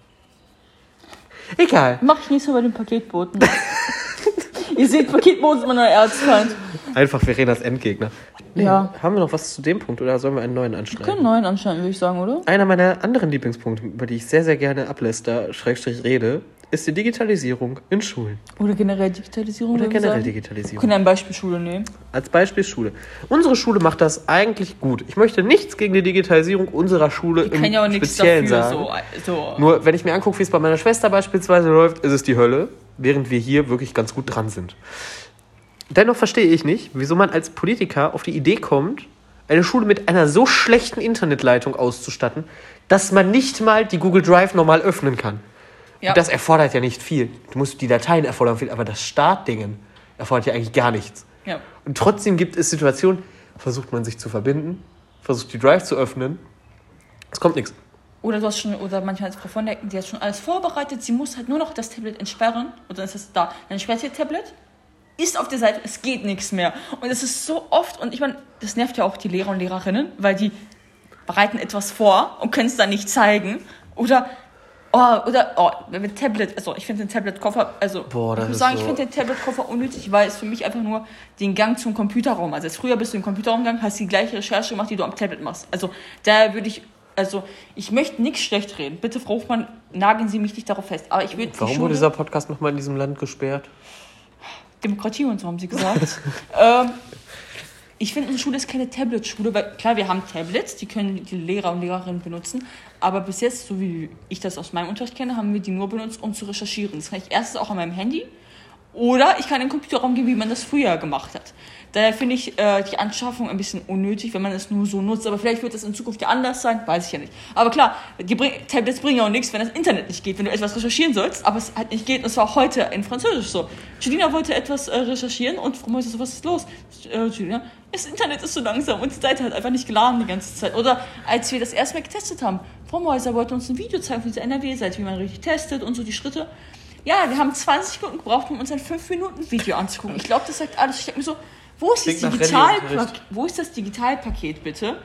Egal. Mach ich nächstes Mal bei den Paketboten. Ihr seht, Paketboten sind mein neuer Erzfeind. Einfach Verenas Endgegner. Ja. Haben wir noch was zu dem Punkt oder sollen wir einen neuen Wir können anschneiden? einen neuen anscheinend, würde ich sagen, oder? Einer meiner anderen Lieblingspunkte, über die ich sehr, sehr gerne abläster, Schrägstrich rede, ist die Digitalisierung in Schulen. Oder generell Digitalisierung. Oder generell sagen. Wir Digitalisierung. können ein Beispiel Schule nehmen. Als Beispiel Schule. Unsere Schule macht das eigentlich gut. Ich möchte nichts gegen die Digitalisierung unserer Schule Ich im kann ja auch nichts Speziellen dafür. sagen. So, so. Nur wenn ich mir angucke, wie es bei meiner Schwester beispielsweise läuft, ist es die Hölle, während wir hier wirklich ganz gut dran sind. Dennoch verstehe ich nicht, wieso man als Politiker auf die Idee kommt, eine Schule mit einer so schlechten Internetleitung auszustatten, dass man nicht mal die Google Drive normal öffnen kann. Ja. Und das erfordert ja nicht viel. Du musst die Dateien erfordern viel, aber das Startdingen erfordert ja eigentlich gar nichts. ja. Und trotzdem gibt es Situationen, versucht man sich zu verbinden, versucht die Drive zu öffnen, es kommt nichts. Oder du hast schon, oder manchmal als Frau von der die hat schon alles vorbereitet, sie muss halt nur noch das Tablet entsperren und dann ist es da. Dann sperrt sie ihr Tablet, ist auf der Seite, es geht nichts mehr. Und es ist so oft, und ich meine, das nervt ja auch die Lehrer und Lehrerinnen, weil die bereiten etwas vor und können es dann nicht zeigen. Oder, oh, oder, oh, mit Tablet, also ich finde den Tablet-Koffer, also Boah, ich muss sagen, ich so- finde den Tablet-Koffer unnötig, weil es für mich einfach nur den Gang zum Computerraum, also jetzt früher bist du im Computerraum gegangen, hast die gleiche Recherche gemacht, die du am Tablet machst. Also da würde ich, also ich möchte nichts schlecht reden. Bitte, Frau Hofmann, nageln Sie mich nicht darauf fest. Aber ich würde die Warum Schule, wurde dieser Podcast nochmal in diesem Land gesperrt? Demokratie und so haben Sie gesagt. ähm, ich finde, unsere Schule ist keine Tablet-Schule, weil klar, wir haben Tablets, die können die Lehrer und Lehrerinnen benutzen, aber bis jetzt, so wie ich das aus meinem Unterricht kenne, haben wir die nur benutzt, um zu recherchieren. Das kann ich erstens auch an meinem Handy Oder ich kann den Computerraum geben, wie man das früher gemacht hat. Daher finde ich äh, die Anschaffung ein bisschen unnötig, wenn man es nur so nutzt. Aber vielleicht wird das in Zukunft ja anders sein, weiß ich ja nicht. Aber klar, die bring Tablets bringen ja auch nichts, wenn das Internet nicht geht, wenn du etwas recherchieren sollst, aber es halt nicht geht. Und es war auch heute in Französisch so. Julina wollte etwas äh, recherchieren und Frau Mäuse so, was ist los? Äh, Julina, das Internet ist so langsam und die Seite hat einfach nicht geladen die ganze Zeit. Oder als wir das erstmal getestet haben, Frau Mäuser wollte uns ein Video zeigen von dieser NRW-Seite, wie man richtig testet und so die Schritte. Ja, wir haben 20 Minuten gebraucht, um uns ein 5-Minuten-Video anzugucken. Ich glaube, das sagt alles. Ich denke mir so, wo ist, das Klingt nach Digitalpak Rallye-Unterricht. wo ist das Digitalpaket bitte?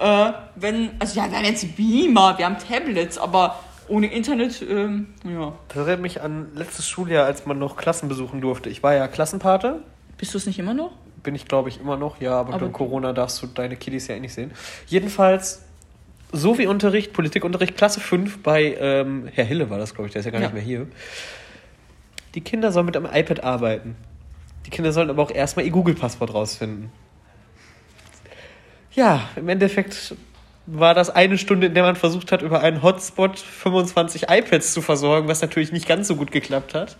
Äh, wenn, also ja, wir haben jetzt Beamer, wir haben Tablets, aber ohne Internet, ähm, ja. Das erinnert mich an letztes Schuljahr, als man noch Klassen besuchen durfte. Ich war ja Klassenpate. Bist du es nicht immer noch? Bin ich, glaube ich, immer noch. Ja, aber, Aber- durch Corona darfst du deine Kiddies ja eh nicht sehen. Jedenfalls, so wie Unterricht, Politikunterricht, Klasse 5 bei ähm, Herr Hille war das, glaube ich, der ist ja gar Ja. nicht mehr hier. Die Kinder sollen mit einem iPad arbeiten. Die Kinder sollen aber auch erstmal ihr Google-Passwort rausfinden. Ja, im Endeffekt war das eine Stunde, in der man versucht hat, über einen Hotspot 25 iPads zu versorgen, was natürlich nicht ganz so gut geklappt hat.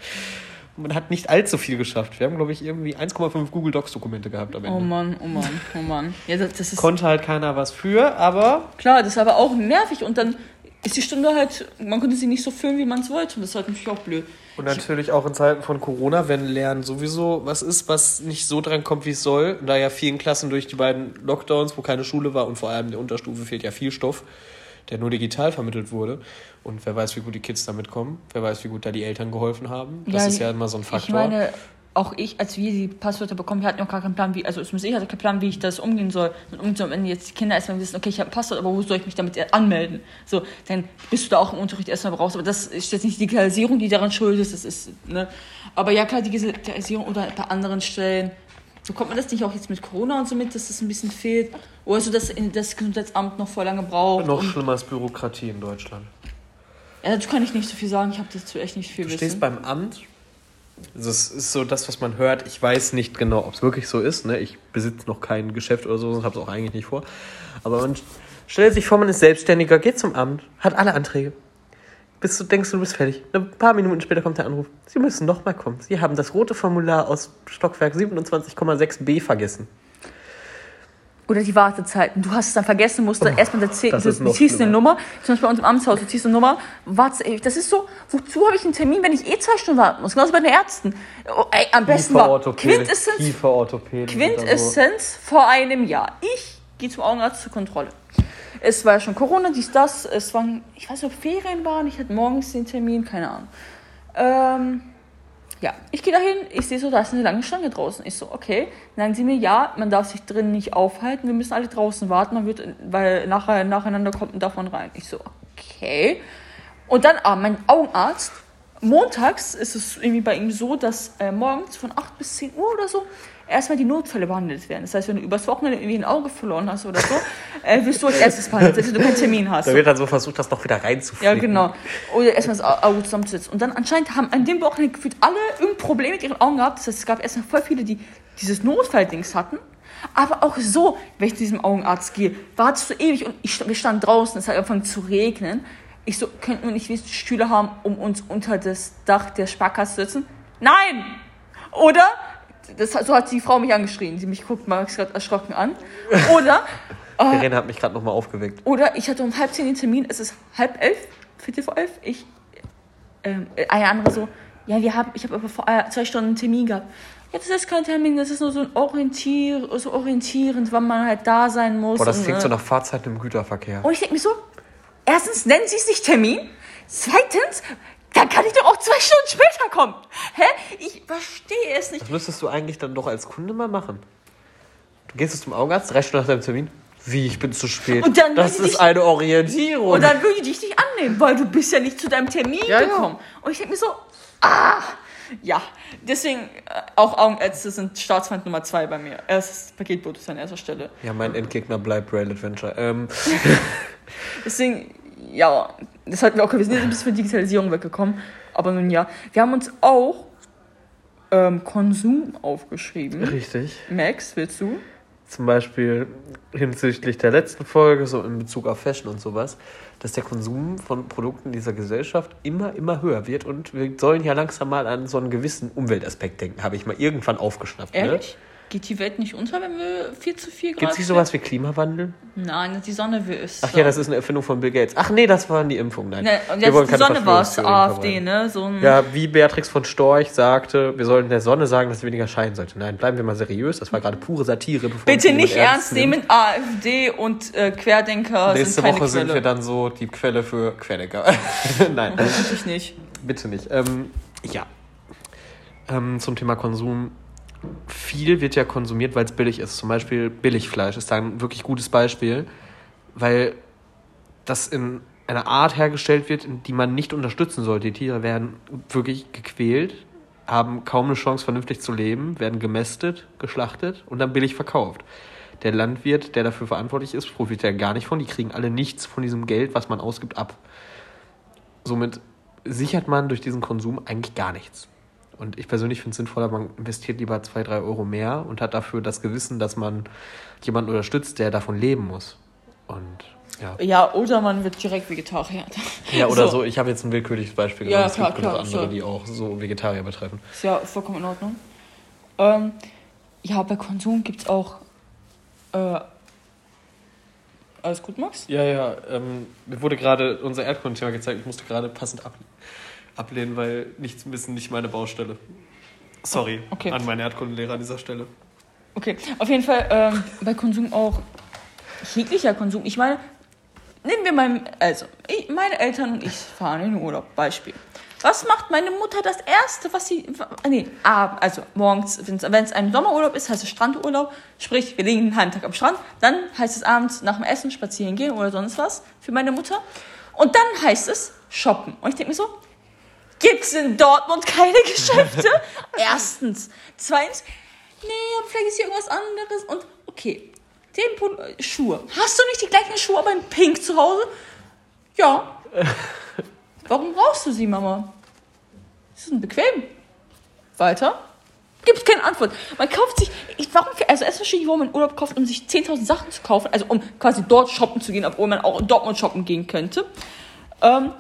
Man hat nicht allzu viel geschafft. Wir haben, glaube ich, irgendwie 1,5 Google Docs-Dokumente gehabt am Ende. Oh Mann, oh Mann, oh Mann. Ja, das, das Konnte halt keiner was für, aber klar, das ist aber auch nervig und dann ist die Stunde halt, man konnte sie nicht so füllen, wie man es wollte und das ist halt natürlich auch blöd. und natürlich auch in Zeiten von Corona, wenn Lernen sowieso was ist, was nicht so dran kommt, wie es soll, da ja vielen Klassen durch die beiden Lockdowns, wo keine Schule war und vor allem in der Unterstufe fehlt ja viel Stoff, der nur digital vermittelt wurde. Und wer weiß, wie gut die Kids damit kommen, wer weiß, wie gut da die Eltern geholfen haben. Das Ja, ist ja immer so ein Faktor. Ich meine, auch ich, als wir die Passwörter bekommen, wir hatten noch gar keinen Plan, wie, also zumindest ich hatte keinen Plan, wie ich das umgehen soll. Und umgehen, wenn jetzt die Kinder erstmal wissen, okay, ich habe ein Passwort, aber wo soll ich mich damit anmelden? So, dann bist du da auch im Unterricht erstmal brauchst. Aber das ist jetzt nicht die Digitalisierung, die daran schuld ist, das ist, ne. Aber ja, klar, die Digitalisierung oder bei anderen Stellen, bekommt man das nicht auch jetzt mit Corona und so mit, dass das ein bisschen fehlt? Oder so, dass das Gesundheitsamt noch voll lange braucht? Noch schlimmer ist Bürokratie in Deutschland. ja, dazu kann ich nicht so viel sagen, ich habe dazu echt nicht viel Du Wissen. stehst beim Amt. Das ist so das, was man hört. Ich weiß nicht genau, ob es wirklich so ist. Ne? Ich besitze noch kein Geschäft oder so und habe es auch eigentlich nicht vor. Aber man stellt sich vor, man ist Selbstständiger, geht zum Amt, hat alle Anträge. Bis du denkst, du bist fertig. Ein paar Minuten später kommt der Anruf. Sie müssen noch mal kommen. Sie haben das rote Formular aus Stockwerk 27,6b vergessen. Oder die Wartezeiten. Du hast es dann vergessen, musst dann erstmal erzählen, du, du ziehst eine. Nummer, zum Beispiel bei uns im Amtshaus, du ziehst eine Nummer, warte, ey, das ist so, wozu habe ich einen Termin, wenn ich eh zwei Stunden warten muss? Genauso bei den Ärzten. Oh, ey, am besten war. Quintessenz. Quintessenz vor einem Jahr. Ich gehe zum Augenarzt zur Kontrolle. Es war ja schon Corona, dies, das, es waren, ich weiß nicht, ob Ferien waren, ich hatte morgens den Termin, keine Ahnung. Ähm, ja, ich gehe dahin, ich sehe so, da ist eine lange Schlange draußen. Ich so, okay. Dann sagen sie mir, ja, man darf sich drinnen nicht aufhalten, wir müssen alle draußen warten, man wird, weil nachher, nacheinander kommt und man rein. Ich so, okay. Und dann, ah, mein Augenarzt, montags ist es irgendwie bei ihm so, dass äh, morgens von 8 bis 10 Uhr oder so erstmal die Notfälle behandelt werden. Das heißt, wenn du übers Wochenende irgendwie ein Auge verloren hast oder so, äh, wirst du als erstes behandelt, selbst wenn du keinen Termin hast. Da wird dann so versucht, das noch wieder reinzufliegen. Ja, genau. Oder erstmal das Auge zusammenzusetzen. Und dann anscheinend haben an dem Wochenende gefühlt alle irgendein Problem mit ihren Augen gehabt. Das heißt, es gab erstmal voll viele, die dieses Notfalldings hatten. Aber auch so, wenn ich zu diesem Augenarzt gehe, wartest du ewig und ich, wir standen draußen, es hat angefangen zu regnen. Ich so, könnten wir nicht wenigstens Stühle haben, um uns unter das Dach der Sparkasse zu setzen? Nein! Oder, das, so hat die Frau mich angeschrien. Sie mich guckt mal gerade erschrocken an. Oder, Verena hat mich gerade nochmal aufgeweckt. oder ich hatte um halb zehn den Termin, es ist halb elf, viertel vor elf. Ich, ähm, eine andere so, ja, wir haben, ich habe aber vor äh, zwei Stunden einen Termin gehabt. Ja, das ist kein Termin, das ist nur so ein Orientier, so orientierend, wann man halt da sein muss. Boah, das und, klingt äh, so nach Fahrzeiten im Güterverkehr. und ich denke mir so, erstens nennen Sie es nicht Termin, zweitens, dann kann ich doch auch zwei Stunden später kommen. Hä? Ich verstehe es nicht. Das müsstest du eigentlich dann doch als Kunde mal machen. Du gehst jetzt zum Augenarzt, drei Stunden nach deinem Termin. Wie, ich bin zu spät. Und dann das ist eine Orientierung. Und dann würde ich dich nicht annehmen, weil du bist ja nicht zu deinem Termin Ja, ja. gekommen. Und ich denke mir so, ah, ja. Deswegen, äh, auch Augenärzte sind Staatsfeind Nummer zwei bei mir. Erstes Paketboot ist an erster Stelle. ja, mein Endgegner bleibt Rail Adventure. Ähm, Deswegen, ja, das hatten wir auch, wir sind jetzt ein bisschen von Digitalisierung weggekommen. Aber nun ja, wir haben uns auch ähm, Konsum aufgeschrieben. richtig. Max, willst du? zum Beispiel hinsichtlich der letzten Folge, so in Bezug auf Fashion und sowas, dass der Konsum von Produkten dieser Gesellschaft immer, immer höher wird und wir sollen ja langsam mal an so einen gewissen Umweltaspekt denken, habe ich mal irgendwann aufgeschnappt. Ne? Geht die Welt nicht unter, wenn wir viel zu viel Gibt Grad es nicht sowas wie Klimawandel? Nein, die Sonne will es. Ach ja, das ist eine Erfindung von Bill Gates. Ach nee, das waren die Impfungen. Nein. Ne, und jetzt die Sonne war es, AfD, ne? So ein Ja, wie Beatrix von Storch sagte, wir sollten der Sonne sagen, dass sie weniger scheinen sollte. Nein, bleiben wir mal seriös. Das war gerade pure Satire. Bevor Bitte nicht ernst nehmen, AfD und äh, Querdenker Nächste sind keine Woche Quelle. sind wir dann so die Quelle für Querdenker. Nein, Hoffentlich nicht. bitte nicht. Ähm, ja. Ähm, zum Thema Konsum. Viel wird ja konsumiert, weil es billig ist. Zum Beispiel Billigfleisch ist da ein wirklich gutes Beispiel, weil das in einer Art hergestellt wird, die man nicht unterstützen sollte. Die Tiere werden wirklich gequält, haben kaum eine Chance, vernünftig zu leben, werden gemästet, geschlachtet und dann billig verkauft. Der Landwirt, der dafür verantwortlich ist, profitiert gar nicht von. Die kriegen alle nichts von diesem Geld, was man ausgibt, ab. Somit sichert man durch diesen Konsum eigentlich gar nichts. Und ich persönlich finde es sinnvoller, man investiert lieber zwei, drei Euro mehr und hat dafür das Gewissen, dass man jemanden unterstützt, der davon leben muss. Und ja. Ja, oder man wird direkt Vegetarier. Ja, oder so, ich habe jetzt ein willkürliches Beispiel Ja, genommen. Es klar, gibt genug klar, andere, klar. die auch so Vegetarier betreffen. Ist ja vollkommen in Ordnung. Ähm, ja, bei Konsum gibt es auch. Äh, alles gut, Max? Ja, ja, ähm, mir wurde gerade unser Erdkundenthema gezeigt. Ich musste gerade passend ab, ablehnen, weil nichts wissen nicht meine Baustelle. Sorry Okay. an meinen Erdkundenlehrer an dieser Stelle. Okay, auf jeden Fall ähm, bei Konsum auch jeglicher Konsum. Ich meine, nehmen wir mal, also ich, meine Eltern und ich fahren in den Urlaub, Beispiel. Was macht meine Mutter das Erste, was sie, nee, abends, also morgens, wenn es ein Sommerurlaub ist, heißt es Strandurlaub, sprich, wir liegen einen halben Tag am Strand, dann heißt es abends nach dem Essen spazieren gehen oder sonst was für meine Mutter. Und dann heißt es shoppen. Und ich denke mir so, Gibt's in Dortmund keine Geschäfte? Erstens. Zweitens, nee, aber vielleicht ist hier irgendwas anderes. Und okay, den Pul äh, Schuhe. Hast du nicht die gleichen Schuhe, aber in Pink zu Hause? Ja. Warum brauchst du sie, Mama? Sie sind bequem. Weiter? Gibt keine Antwort. Man kauft sich, ich, warum, also erst verstehe ich, warum man Urlaub kauft, um sich 10.000 Sachen zu kaufen, also um quasi dort shoppen zu gehen, obwohl man auch in Dortmund shoppen gehen könnte. Ähm,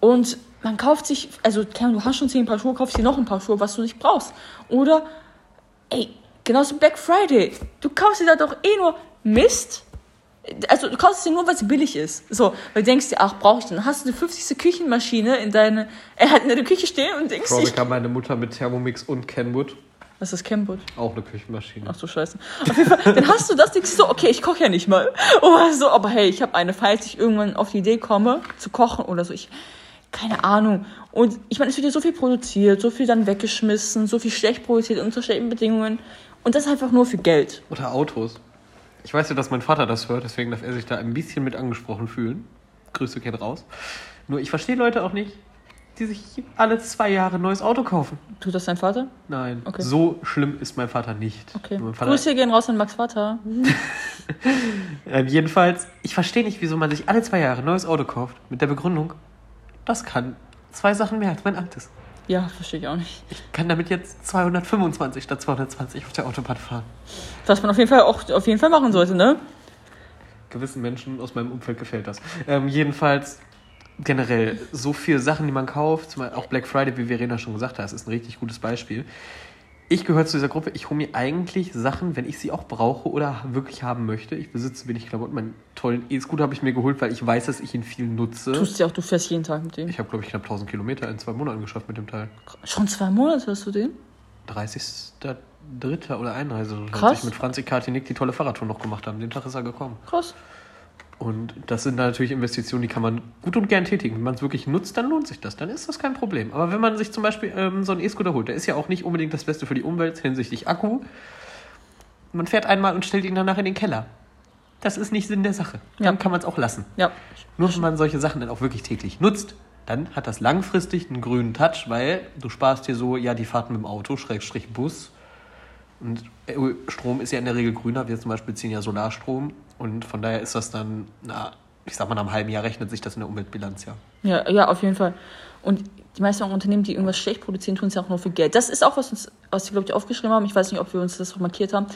und man kauft sich, also du hast schon zehn Paar Schuhe, kaufst dir noch ein paar Schuhe, was du nicht brauchst. Oder, ey, genauso Black Friday. Du kaufst dir da doch eh nur Mist. Also du kaufst es dir nur, weil es billig ist. So, weil du denkst dir, ach, brauche ich denn? Dann hast du eine 50. Küchenmaschine in deine, er hat in deiner Küche stehen und denkst dir, ich habe meine Mutter mit Thermomix und Kenwood. was ist Kenwood? Auch eine Küchenmaschine. Ach du Scheiße. Auf jeden Fall, dann hast du das, denkst du so, okay, ich koche ja nicht mal. Oder so, aber hey, ich habe eine, falls ich irgendwann auf die Idee komme, zu kochen oder so. Ich, keine Ahnung. Und ich meine, es wird ja so viel produziert, so viel dann weggeschmissen, so viel schlecht produziert unter schlechten Bedingungen. Und das einfach nur für Geld. Oder Autos. Ich weiß ja, dass mein Vater das hört, deswegen darf er sich da ein bisschen mit angesprochen fühlen. Grüße gehen raus. Nur ich verstehe Leute auch nicht, die sich alle zwei Jahre ein neues Auto kaufen. Tut das dein Vater? Nein, Okay. so schlimm ist mein Vater nicht. Okay. Mein Vater, Grüße gehen raus an Max Vater. Ähm, jedenfalls, ich verstehe nicht, wieso man sich alle zwei Jahre ein neues Auto kauft. Mit der Begründung, das kann zwei Sachen mehr als mein altes. Ja, verstehe ich auch nicht. Ich kann damit jetzt 225 statt 220 auf der Autobahn fahren. Was man auf jeden Fall auch auf jeden Fall machen sollte, ne? gewissen Menschen aus meinem Umfeld gefällt das. Ähm, jedenfalls generell so viele Sachen, die man kauft, zum Beispiel auch Black Friday, wie Verena schon gesagt hat, ist ein richtig gutes Beispiel. Ich gehöre zu dieser Gruppe. Ich hole mir eigentlich Sachen, wenn ich sie auch brauche oder wirklich haben möchte. Ich besitze wenig Klamotten. Meinen tollen E-Scooter habe ich mir geholt, weil ich weiß, dass ich ihn viel nutze. Tust ja auch, du fährst jeden Tag mit dem. Ich habe, glaube ich, knapp 1000 Kilometer in zwei Monaten geschafft mit dem Teil. Schon zwei Monate hast du den? 30.3. oder Einreise, als Krass. ich mit Franzi Kartinik die tolle Fahrradtour noch gemacht haben. Den Tag ist er gekommen. Krass. Und das sind natürlich Investitionen, die kann man gut und gern tätigen. Wenn man es wirklich nutzt, dann lohnt sich das. Dann ist das kein Problem. Aber wenn man sich zum Beispiel ähm, so einen E-Scooter holt, der ist ja auch nicht unbedingt das Beste für die Umwelt hinsichtlich Akku. Man fährt einmal und stellt ihn danach in den Keller. Das ist nicht Sinn der Sache. Dann Ja. kann man es auch lassen. Ja. Nur wenn man solche Sachen dann auch wirklich täglich nutzt, dann hat das langfristig einen grünen Touch, weil du sparst dir so ja die Fahrt mit dem Auto, Schrägstrich Bus. Und äh, Strom ist ja in der Regel grüner. Wir zum Beispiel ziehen ja Solarstrom. Und von daher ist das dann, na, ich sag mal, nach einem halben Jahr rechnet sich das in der Umweltbilanz ja. Ja, ja, auf jeden Fall. Und die meisten Unternehmen, die irgendwas schlecht produzieren, tun es ja auch nur für Geld. Das ist auch, was, uns, was wir, glaube ich, aufgeschrieben haben. Ich weiß nicht, ob wir uns das auch markiert haben.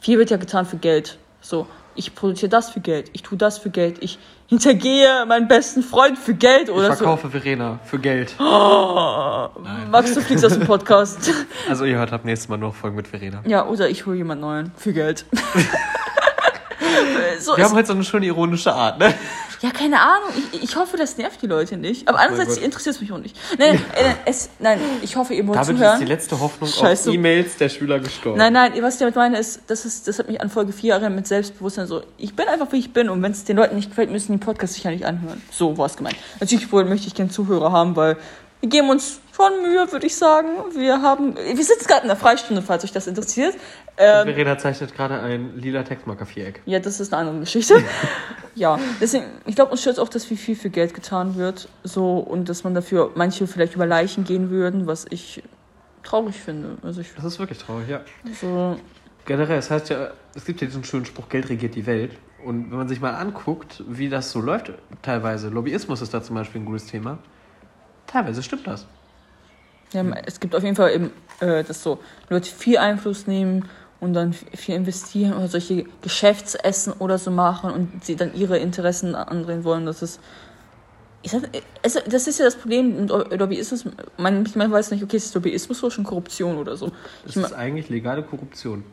viel wird ja getan für Geld. So, ich produziere das für Geld, ich tue das für Geld, ich hintergehe meinen besten Freund für Geld Ich oder so. verkaufe Verena für Geld. Oh, Max, du fliegst aus dem Podcast. Also ihr hört ab nächstes Mal noch Folgen mit Verena. ja, oder ich hole jemand Neuen für Geld. so, Wir haben halt so eine schöne ironische Art, ne? ja, keine Ahnung. Ich, ich hoffe, das nervt die Leute nicht. Aber andererseits interessiert es mich auch nicht. Nein, nein, äh, es, nein ich hoffe, ihr wollt Damit ist zuhören. die letzte Hoffnung Scheiße. auf E-Mails der Schüler gestorben. Nein, nein, was ich damit meine, ist, das, ist, das hat mich an Folge 4 erinnert mit Selbstbewusstsein. So, ich bin einfach, wie ich bin. Und wenn es den Leuten nicht gefällt, müssen die Podcast sicher nicht anhören. So war es gemeint. Natürlich wohl möchte ich gerne Zuhörer haben, weil wir geben uns schon Mühe, würde ich sagen. Wir haben, wir sitzen gerade in der Freistunde, falls euch das interessiert. Ähm, Verena zeichnet gerade ein lila Textmarker-Viereck. ja, das ist eine andere Geschichte. ja, deswegen, ich glaube, uns stört auch, dass wie viel für Geld getan wird. So, und dass man dafür manche vielleicht über Leichen gehen würden, was ich traurig finde. Also ich Das ist wirklich traurig, ja. so, Generell, es heißt ja, es gibt ja diesen schönen Spruch, Geld regiert die Welt. Und wenn man sich mal anguckt, wie das so läuft, teilweise, Lobbyismus ist da zum Beispiel ein gutes Thema, teilweise stimmt das. Ja, es gibt auf jeden Fall eben, äh, dass so Leute viel Einfluss nehmen und dann viel investieren oder solche Geschäftsessen oder so machen und sie dann ihre Interessen andrehen wollen. Das ist. Sag, es, das ist ja das Problem mit Lobbyismus. Man, man weiß nicht, okay, ist Lobbyismus oder schon Korruption oder so. Das Ich, ist eigentlich legale Korruption.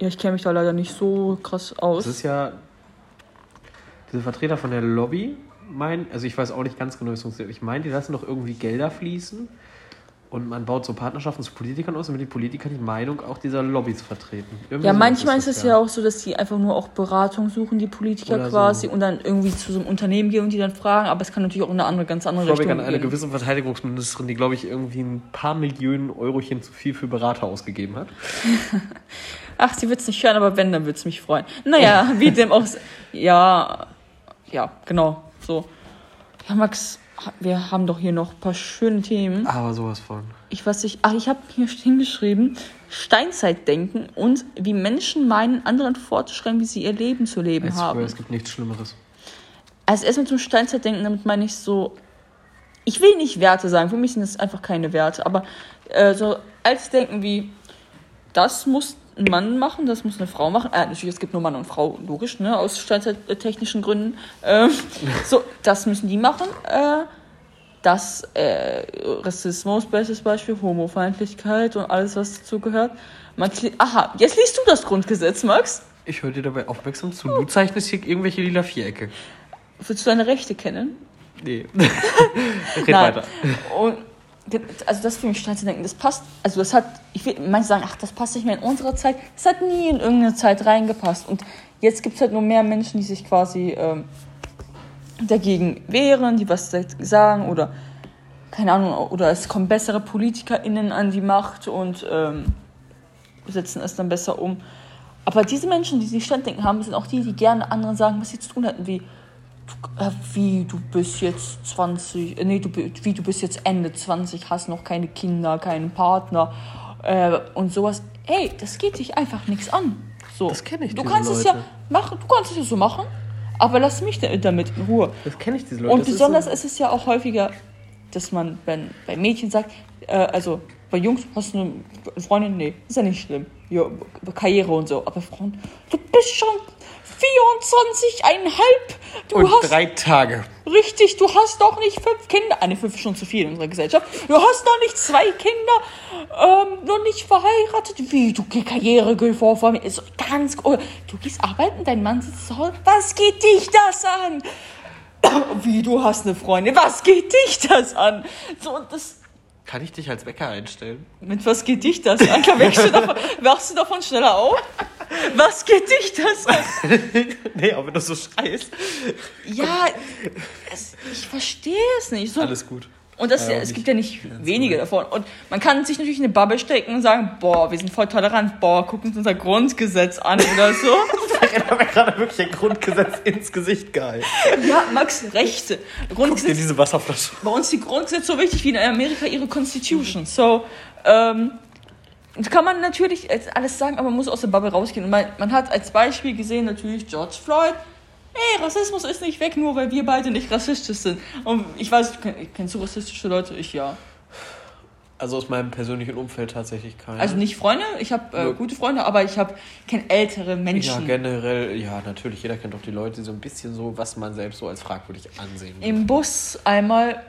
ja, ich kenne mich da leider nicht so krass aus. Das ist ja, diese Vertreter von der Lobby meinen, also ich weiß auch nicht ganz genau. Ich meine, die lassen doch irgendwie Gelder fließen und man baut so Partnerschaften zu Politikern aus, damit die Politiker die Meinung auch dieser Lobbys vertreten. Irgendwie Ja, sowas manchmal ist es ja auch so, dass die einfach nur auch Beratung suchen, die Politiker Oder so. quasi, und dann irgendwie zu so einem Unternehmen gehen und die dann fragen, aber es kann natürlich auch in eine andere, ganz andere Ich glaube, Richtung an eine gehen. gewisse Verteidigungsministerin, die, glaube ich, irgendwie ein paar Millionen Eurochen zu viel für Berater ausgegeben hat. Ach, sie wird's nicht hören, aber wenn, dann wird's mich freuen. Naja, wie dem auch. Ja, ja, genau. So. Ja, Max, wir haben doch hier noch ein paar schöne Themen. Aber sowas von. Ich weiß nicht. Ach, ich habe hier hingeschrieben: Steinzeitdenken und wie Menschen meinen, anderen vorzuschreiben, wie sie ihr Leben zu leben Ich haben. schwöre, es gibt nichts Schlimmeres. Also erstmal zum Steinzeitdenken, damit meine ich so, ich will nicht Werte sagen, für mich sind das einfach keine Werte, aber äh, so als Denken wie, das muss ein Mann machen, das muss eine Frau machen. Äh, natürlich, es gibt nur Mann und Frau, logisch, ne, aus steinzeittechnischen Gründen. Ähm, so, das müssen die machen. Äh, das äh, Rassismus, bestes Beispiel, Homofeindlichkeit und alles, was dazugehört. Man kli- Aha, jetzt liest du das Grundgesetz, Max. Ich höre dir dabei aufmerksam zu. Du zeichnest hier irgendwelche lila Vierecke. Willst du deine Rechte kennen? Nee. Red Nein. weiter. Und also das für mich steil zu denken, das passt, also das hat, ich will, manche sagen, ach, das passt nicht mehr in unserer Zeit. Das hat nie in irgendeine Zeit reingepasst. Und jetzt gibt es halt nur mehr Menschen, die sich quasi ähm, dagegen wehren, die was sagen oder keine Ahnung, oder es kommen bessere PolitikerInnen an die Macht und ähm, setzen es dann besser um. Aber diese Menschen, die sich Standdenken haben, sind auch die, die gerne anderen sagen, was sie zu tun hätten, wie wie du bist jetzt 20, äh, nee, du, wie du bist jetzt Ende 20, hast noch keine Kinder, keinen Partner äh, und sowas. Ey, das geht dich einfach nichts an. So. Das kenn ich, Du kannst es Leute. ja machen, du kannst es ja so machen, aber lass mich da- damit in Ruhe. Das kenne ich, diese Leute. Und Das ist besonders so- ist es ja auch häufiger, dass man, wenn bei Mädchen sagt, äh, also bei Jungs hast du eine Freundin, nee, ist ja nicht schlimm. Ja, Karriere und so. Aber Frauen, du bist schon 24,5. Du Und hast drei Tage. richtig, du hast doch nicht fünf Kinder. Ah, ne, fünf ist schon zu viel in unserer Gesellschaft. Du hast doch nicht zwei Kinder, ähm, noch nicht verheiratet. Wie, du geh Karriere, geh vor, vor mir. Ist ganz, oh, du gehst arbeiten, dein Mann sitzt zu Hause. Was geht dich das an? Wie, du hast eine Freundin. Was geht dich das an? So, und das, Kann ich dich als Wecker einstellen? mit was geht dich das an? Wachst du davon, wachst du davon schneller auf? Was geht dich das an? nee, aber wenn du so schreist. Ja, es, ich verstehe es nicht. So, Alles gut. und das, Ja, es gibt ja nicht wenige davon. Und man kann sich natürlich in eine Bubble stecken und sagen, boah, wir sind voll tolerant, boah, guck uns unser Grundgesetz an oder so. Ich habe mir gerade wirklich ein Grundgesetz ins Gesicht gehalten. ja, Max, Rechte. Guck dir Grundgesetz, diese Wasserflasche. bei uns die Grundgesetze so wichtig wie in Amerika ihre Constitution. So, ähm, das kann man natürlich alles sagen, aber man muss aus der Bubble rausgehen. Und man, man hat als Beispiel gesehen natürlich George Floyd. Ey, Rassismus ist nicht weg, nur weil wir beide nicht rassistisch sind. Und ich weiß, kennst du rassistische Leute? Ich ja. Also aus meinem persönlichen Umfeld tatsächlich keine. Also nicht Freunde, ich habe äh, gute Freunde, aber ich habe kenne ältere Ja, Menschen. generell, ja, natürlich. Jeder kennt doch die Leute, die so ein bisschen so, was man selbst so als fragwürdig ansehen. Im Bus einmal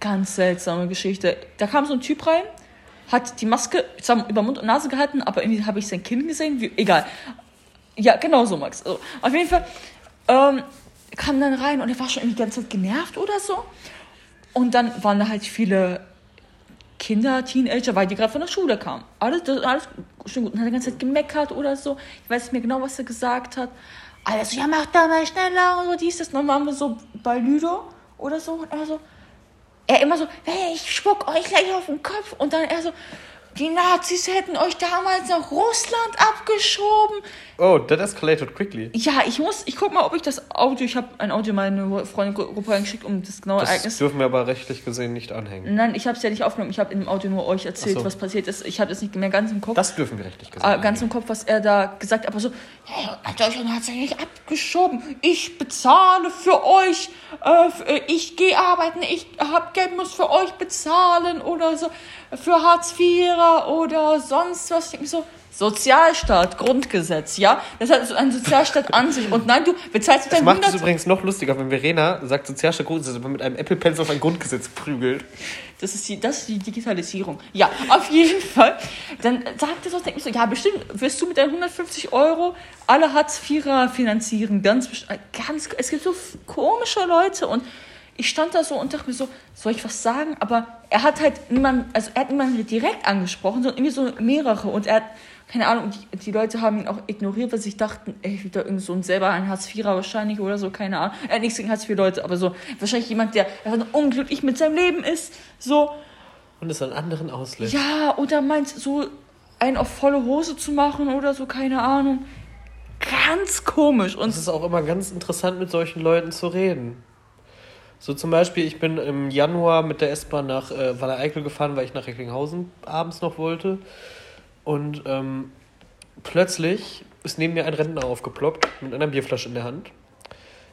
ganz seltsame Geschichte. Da kam so ein Typ rein, hat die Maske mal, über Mund und Nase gehalten, aber irgendwie habe ich sein Kinn gesehen. Wie, egal. Ja, genau so, Max. Also, auf jeden Fall ähm, kam dann rein und er war schon irgendwie die ganze Zeit genervt oder so. Und dann waren da halt viele Kinder, Teenager, weil die gerade von der Schule kamen. Alles, das, alles schön gut. Und hat die ganze Zeit gemeckert oder so. Ich weiß nicht mehr genau, was er gesagt hat. Alles ja, mach da mal schneller und so, dies, das. Und dann waren wir so bei Ludo oder so. Und er so, er immer so, hey, ich spuck euch gleich auf den Kopf. Und dann er so, die Nazis hätten euch damals nach Russland abgeschoben. Oh, that escalated quickly. Ja, ich muss, ich guck mal, ob ich das Audio, ich habe ein Audio in meine Freundengruppe reingeschickt, um das genaue Das Ereignis dürfen wir aber rechtlich gesehen nicht anhängen. Nein, ich habe es ja nicht aufgenommen. Ich habe in dem Audio nur euch erzählt, so. was passiert ist. Ich habe das nicht mehr ganz im Kopf. Das dürfen wir rechtlich gesehen äh, ganz im. Kopf, was er da gesagt hat. Aber so, hey, Deutschland hat sich nicht abgeschoben. Ich bezahle für euch. Äh, äh, ich gehe arbeiten. Ich hab Geld, muss für euch bezahlen oder so. Für Oder sonst was. Ich denk mir so, Sozialstaat, Grundgesetz, ja? Das hat so ein Sozialstaat an sich. Und nein, du bezahlst Das dein macht es 100... übrigens noch lustiger, wenn Verena sagt, Sozialstaat Grundgesetz, aber mit einem Apple Pencil auf ein Grundgesetz prügelt. Das ist, die, das ist die Digitalisierung. Ja, auf jeden Fall. Dann sagt er so, denkt mir so, ja, bestimmt wirst du mit deinen 150 Euro alle Hartz-IVer finanzieren. Ganz, ganz, es gibt so komische Leute und ich stand da so und dachte mir so, soll ich was sagen? Aber er hat halt niemanden, also er hat niemanden direkt angesprochen, sondern irgendwie so mehrere und er hat, keine Ahnung, die, die Leute haben ihn auch ignoriert, weil sie dachten, ey, wieder irgend so ein selber ein Hartz-IVer wahrscheinlich oder so, keine Ahnung. Er hat nichts gegen Hartz-IV-Leute, aber so, wahrscheinlich jemand, der einfach unglücklich mit seinem Leben ist, so, Und es an anderen auslässt. ja, oder meint so einen auf volle Hose zu machen oder so, keine Ahnung. Ganz komisch. Und Es ist auch immer ganz interessant, mit solchen Leuten zu reden. So zum Beispiel, ich bin im Januar mit der S-Bahn nach äh, Eickel gefahren, weil ich nach Recklinghausen abends noch wollte. Und ähm, plötzlich ist neben mir ein Rentner aufgeploppt mit einer Bierflasche in der Hand.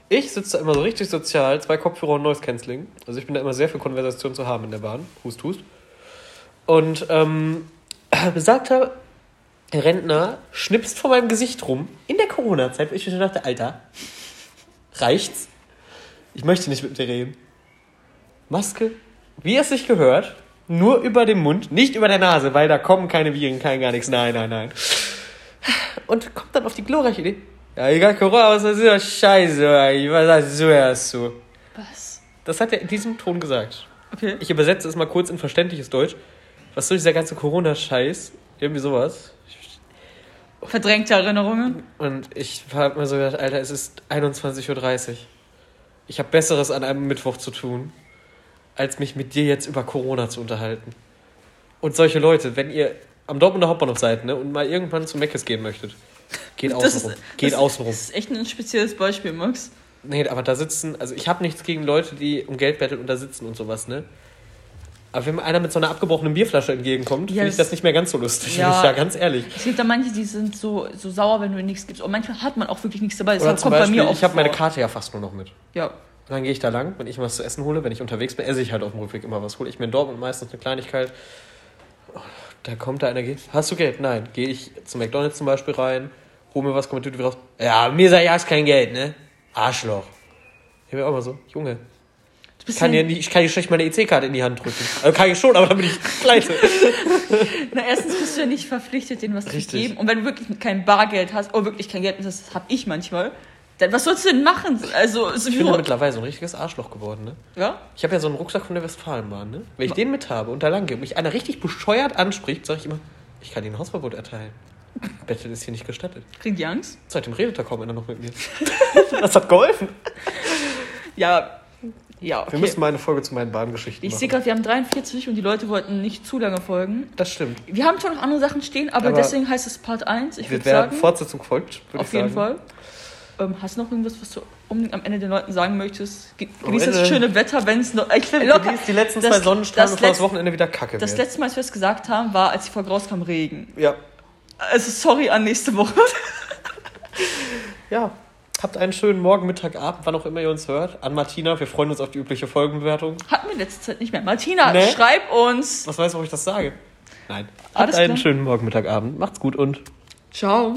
Ich sitze da immer so richtig sozial, zwei Kopfhörer und Noise Cancelling. Also ich bin da immer sehr für Konversation zu haben in der Bahn. Hust, hust. Und ähm, besagter Rentner schnipst vor meinem Gesicht rum in der Corona-Zeit, wo ich mir schon dachte, Alter, reicht's? Ich möchte nicht mit dir reden. Maske, wie es sich gehört, nur über den Mund, nicht über der Nase, weil da kommen keine Viren, kein gar nichts. Nein, nein, nein. Und kommt dann auf die glorreiche Idee. Ja, egal, Corona, was ist ja scheiße, was sagst du erst so? was? Das hat er in diesem Ton gesagt. Okay. Ich übersetze es mal kurz in verständliches Deutsch. Was soll dieser ganze Corona-Scheiß? Irgendwie sowas. Verdrängte Erinnerungen. Und ich habe mir so gedacht, Alter, es ist 21.30 Uhr. Ich habe Besseres an einem Mittwoch zu tun, als mich mit dir jetzt über Corona zu unterhalten. Und solche Leute, wenn ihr am Dortmunder Hauptbahnhof seid ne, und mal irgendwann zu Meckes gehen möchtet, geht Das außen rum. ist, Geht das, außen rum. Das ist echt ein spezielles Beispiel, Max. Nee, aber da sitzen, also ich habe nichts gegen Leute, die um Geld betteln und da sitzen und sowas, ne? Aber wenn einer mit so einer abgebrochenen Bierflasche entgegenkommt, Ja, finde ich das- nicht mehr ganz so lustig, Ja. bin ich ja ganz ehrlich. Es gibt da manche, die sind so, so sauer, wenn du nichts gibst. Und manchmal hat man auch wirklich nichts dabei. Das Oder zum kommt Beispiel, bei mir ich habe meine. Karte ja fast nur noch mit. Ja. Und dann gehe ich da lang, wenn ich was zu essen hole, wenn ich unterwegs bin, esse ich halt auf dem Rückweg immer was. Hole ich mir in Dortmund meistens eine Kleinigkeit. Oh, Da kommt da einer, geht, hast du Geld? Nein. Gehe ich zum McDonalds zum Beispiel rein, hole mir was, kommt wieder raus. Ja, mir sei ja kein Geld, ne? Arschloch. Ich bin auch immer so, Junge. Ich kann, ja, ja nicht, ich kann dir schlecht meine EC-Karte in die Hand drücken. Also kann ich schon, aber dann bin ich pleite. na, erstens bist du ja nicht verpflichtet, denen was Richtig. zu geben. Und wenn du wirklich kein Bargeld hast, oh, wirklich kein Geld, das habe ich manchmal, dann was sollst du denn machen? Also, so Ich bin da mittlerweile so ein richtiges Arschloch geworden, ne? ja? Ich habe ja so einen Rucksack von der Westfalenbahn, ne? Wenn ich den mit habe und da lang gehe und mich einer richtig bescheuert anspricht, sage ich immer, ich kann Ihnen ein Hausverbot erteilen. Betteln ist hier nicht gestattet. Kriegen die Angst? Seitdem redet da kaum einer noch mit mir. das hat geholfen. Ja. Ja, Wir okay. müssen mal eine Folge zu meinen Bahngeschichten Ich sehe machen. gerade, wir haben 43 und die Leute wollten nicht zu lange folgen. Das stimmt. Wir haben schon noch andere Sachen stehen, aber, Aber deswegen heißt es Part 1. Ich Wir würde werden sagen, Fortsetzung folgt, würde auf ich jeden sagen. Fall. Ähm, hast du noch irgendwas, was du unbedingt am Ende den Leuten sagen möchtest? Ge genieß das schöne Wetter, wenn es noch. Ich, Stimmt, locker. die letzten Das- zwei Sonnenstrahlen, bevor das Wochenende wieder kacke Das wird. letzte Mal, als wir es gesagt haben, war, als die Folge rauskam, Regen. Ja. Also sorry an nächste Woche. Ja. Habt einen schönen Morgen, Mittag, Abend, wann auch immer ihr uns hört. An Martina, wir freuen uns auf die übliche Folgenbewertung. Hatten wir letzte Zeit nicht mehr. Martina, Nee. schreib uns. Was weiß, warum ich das sage? Nein. Alles Habt einen klar. schönen Morgen, Mittag, Abend. Macht's gut und Ciao.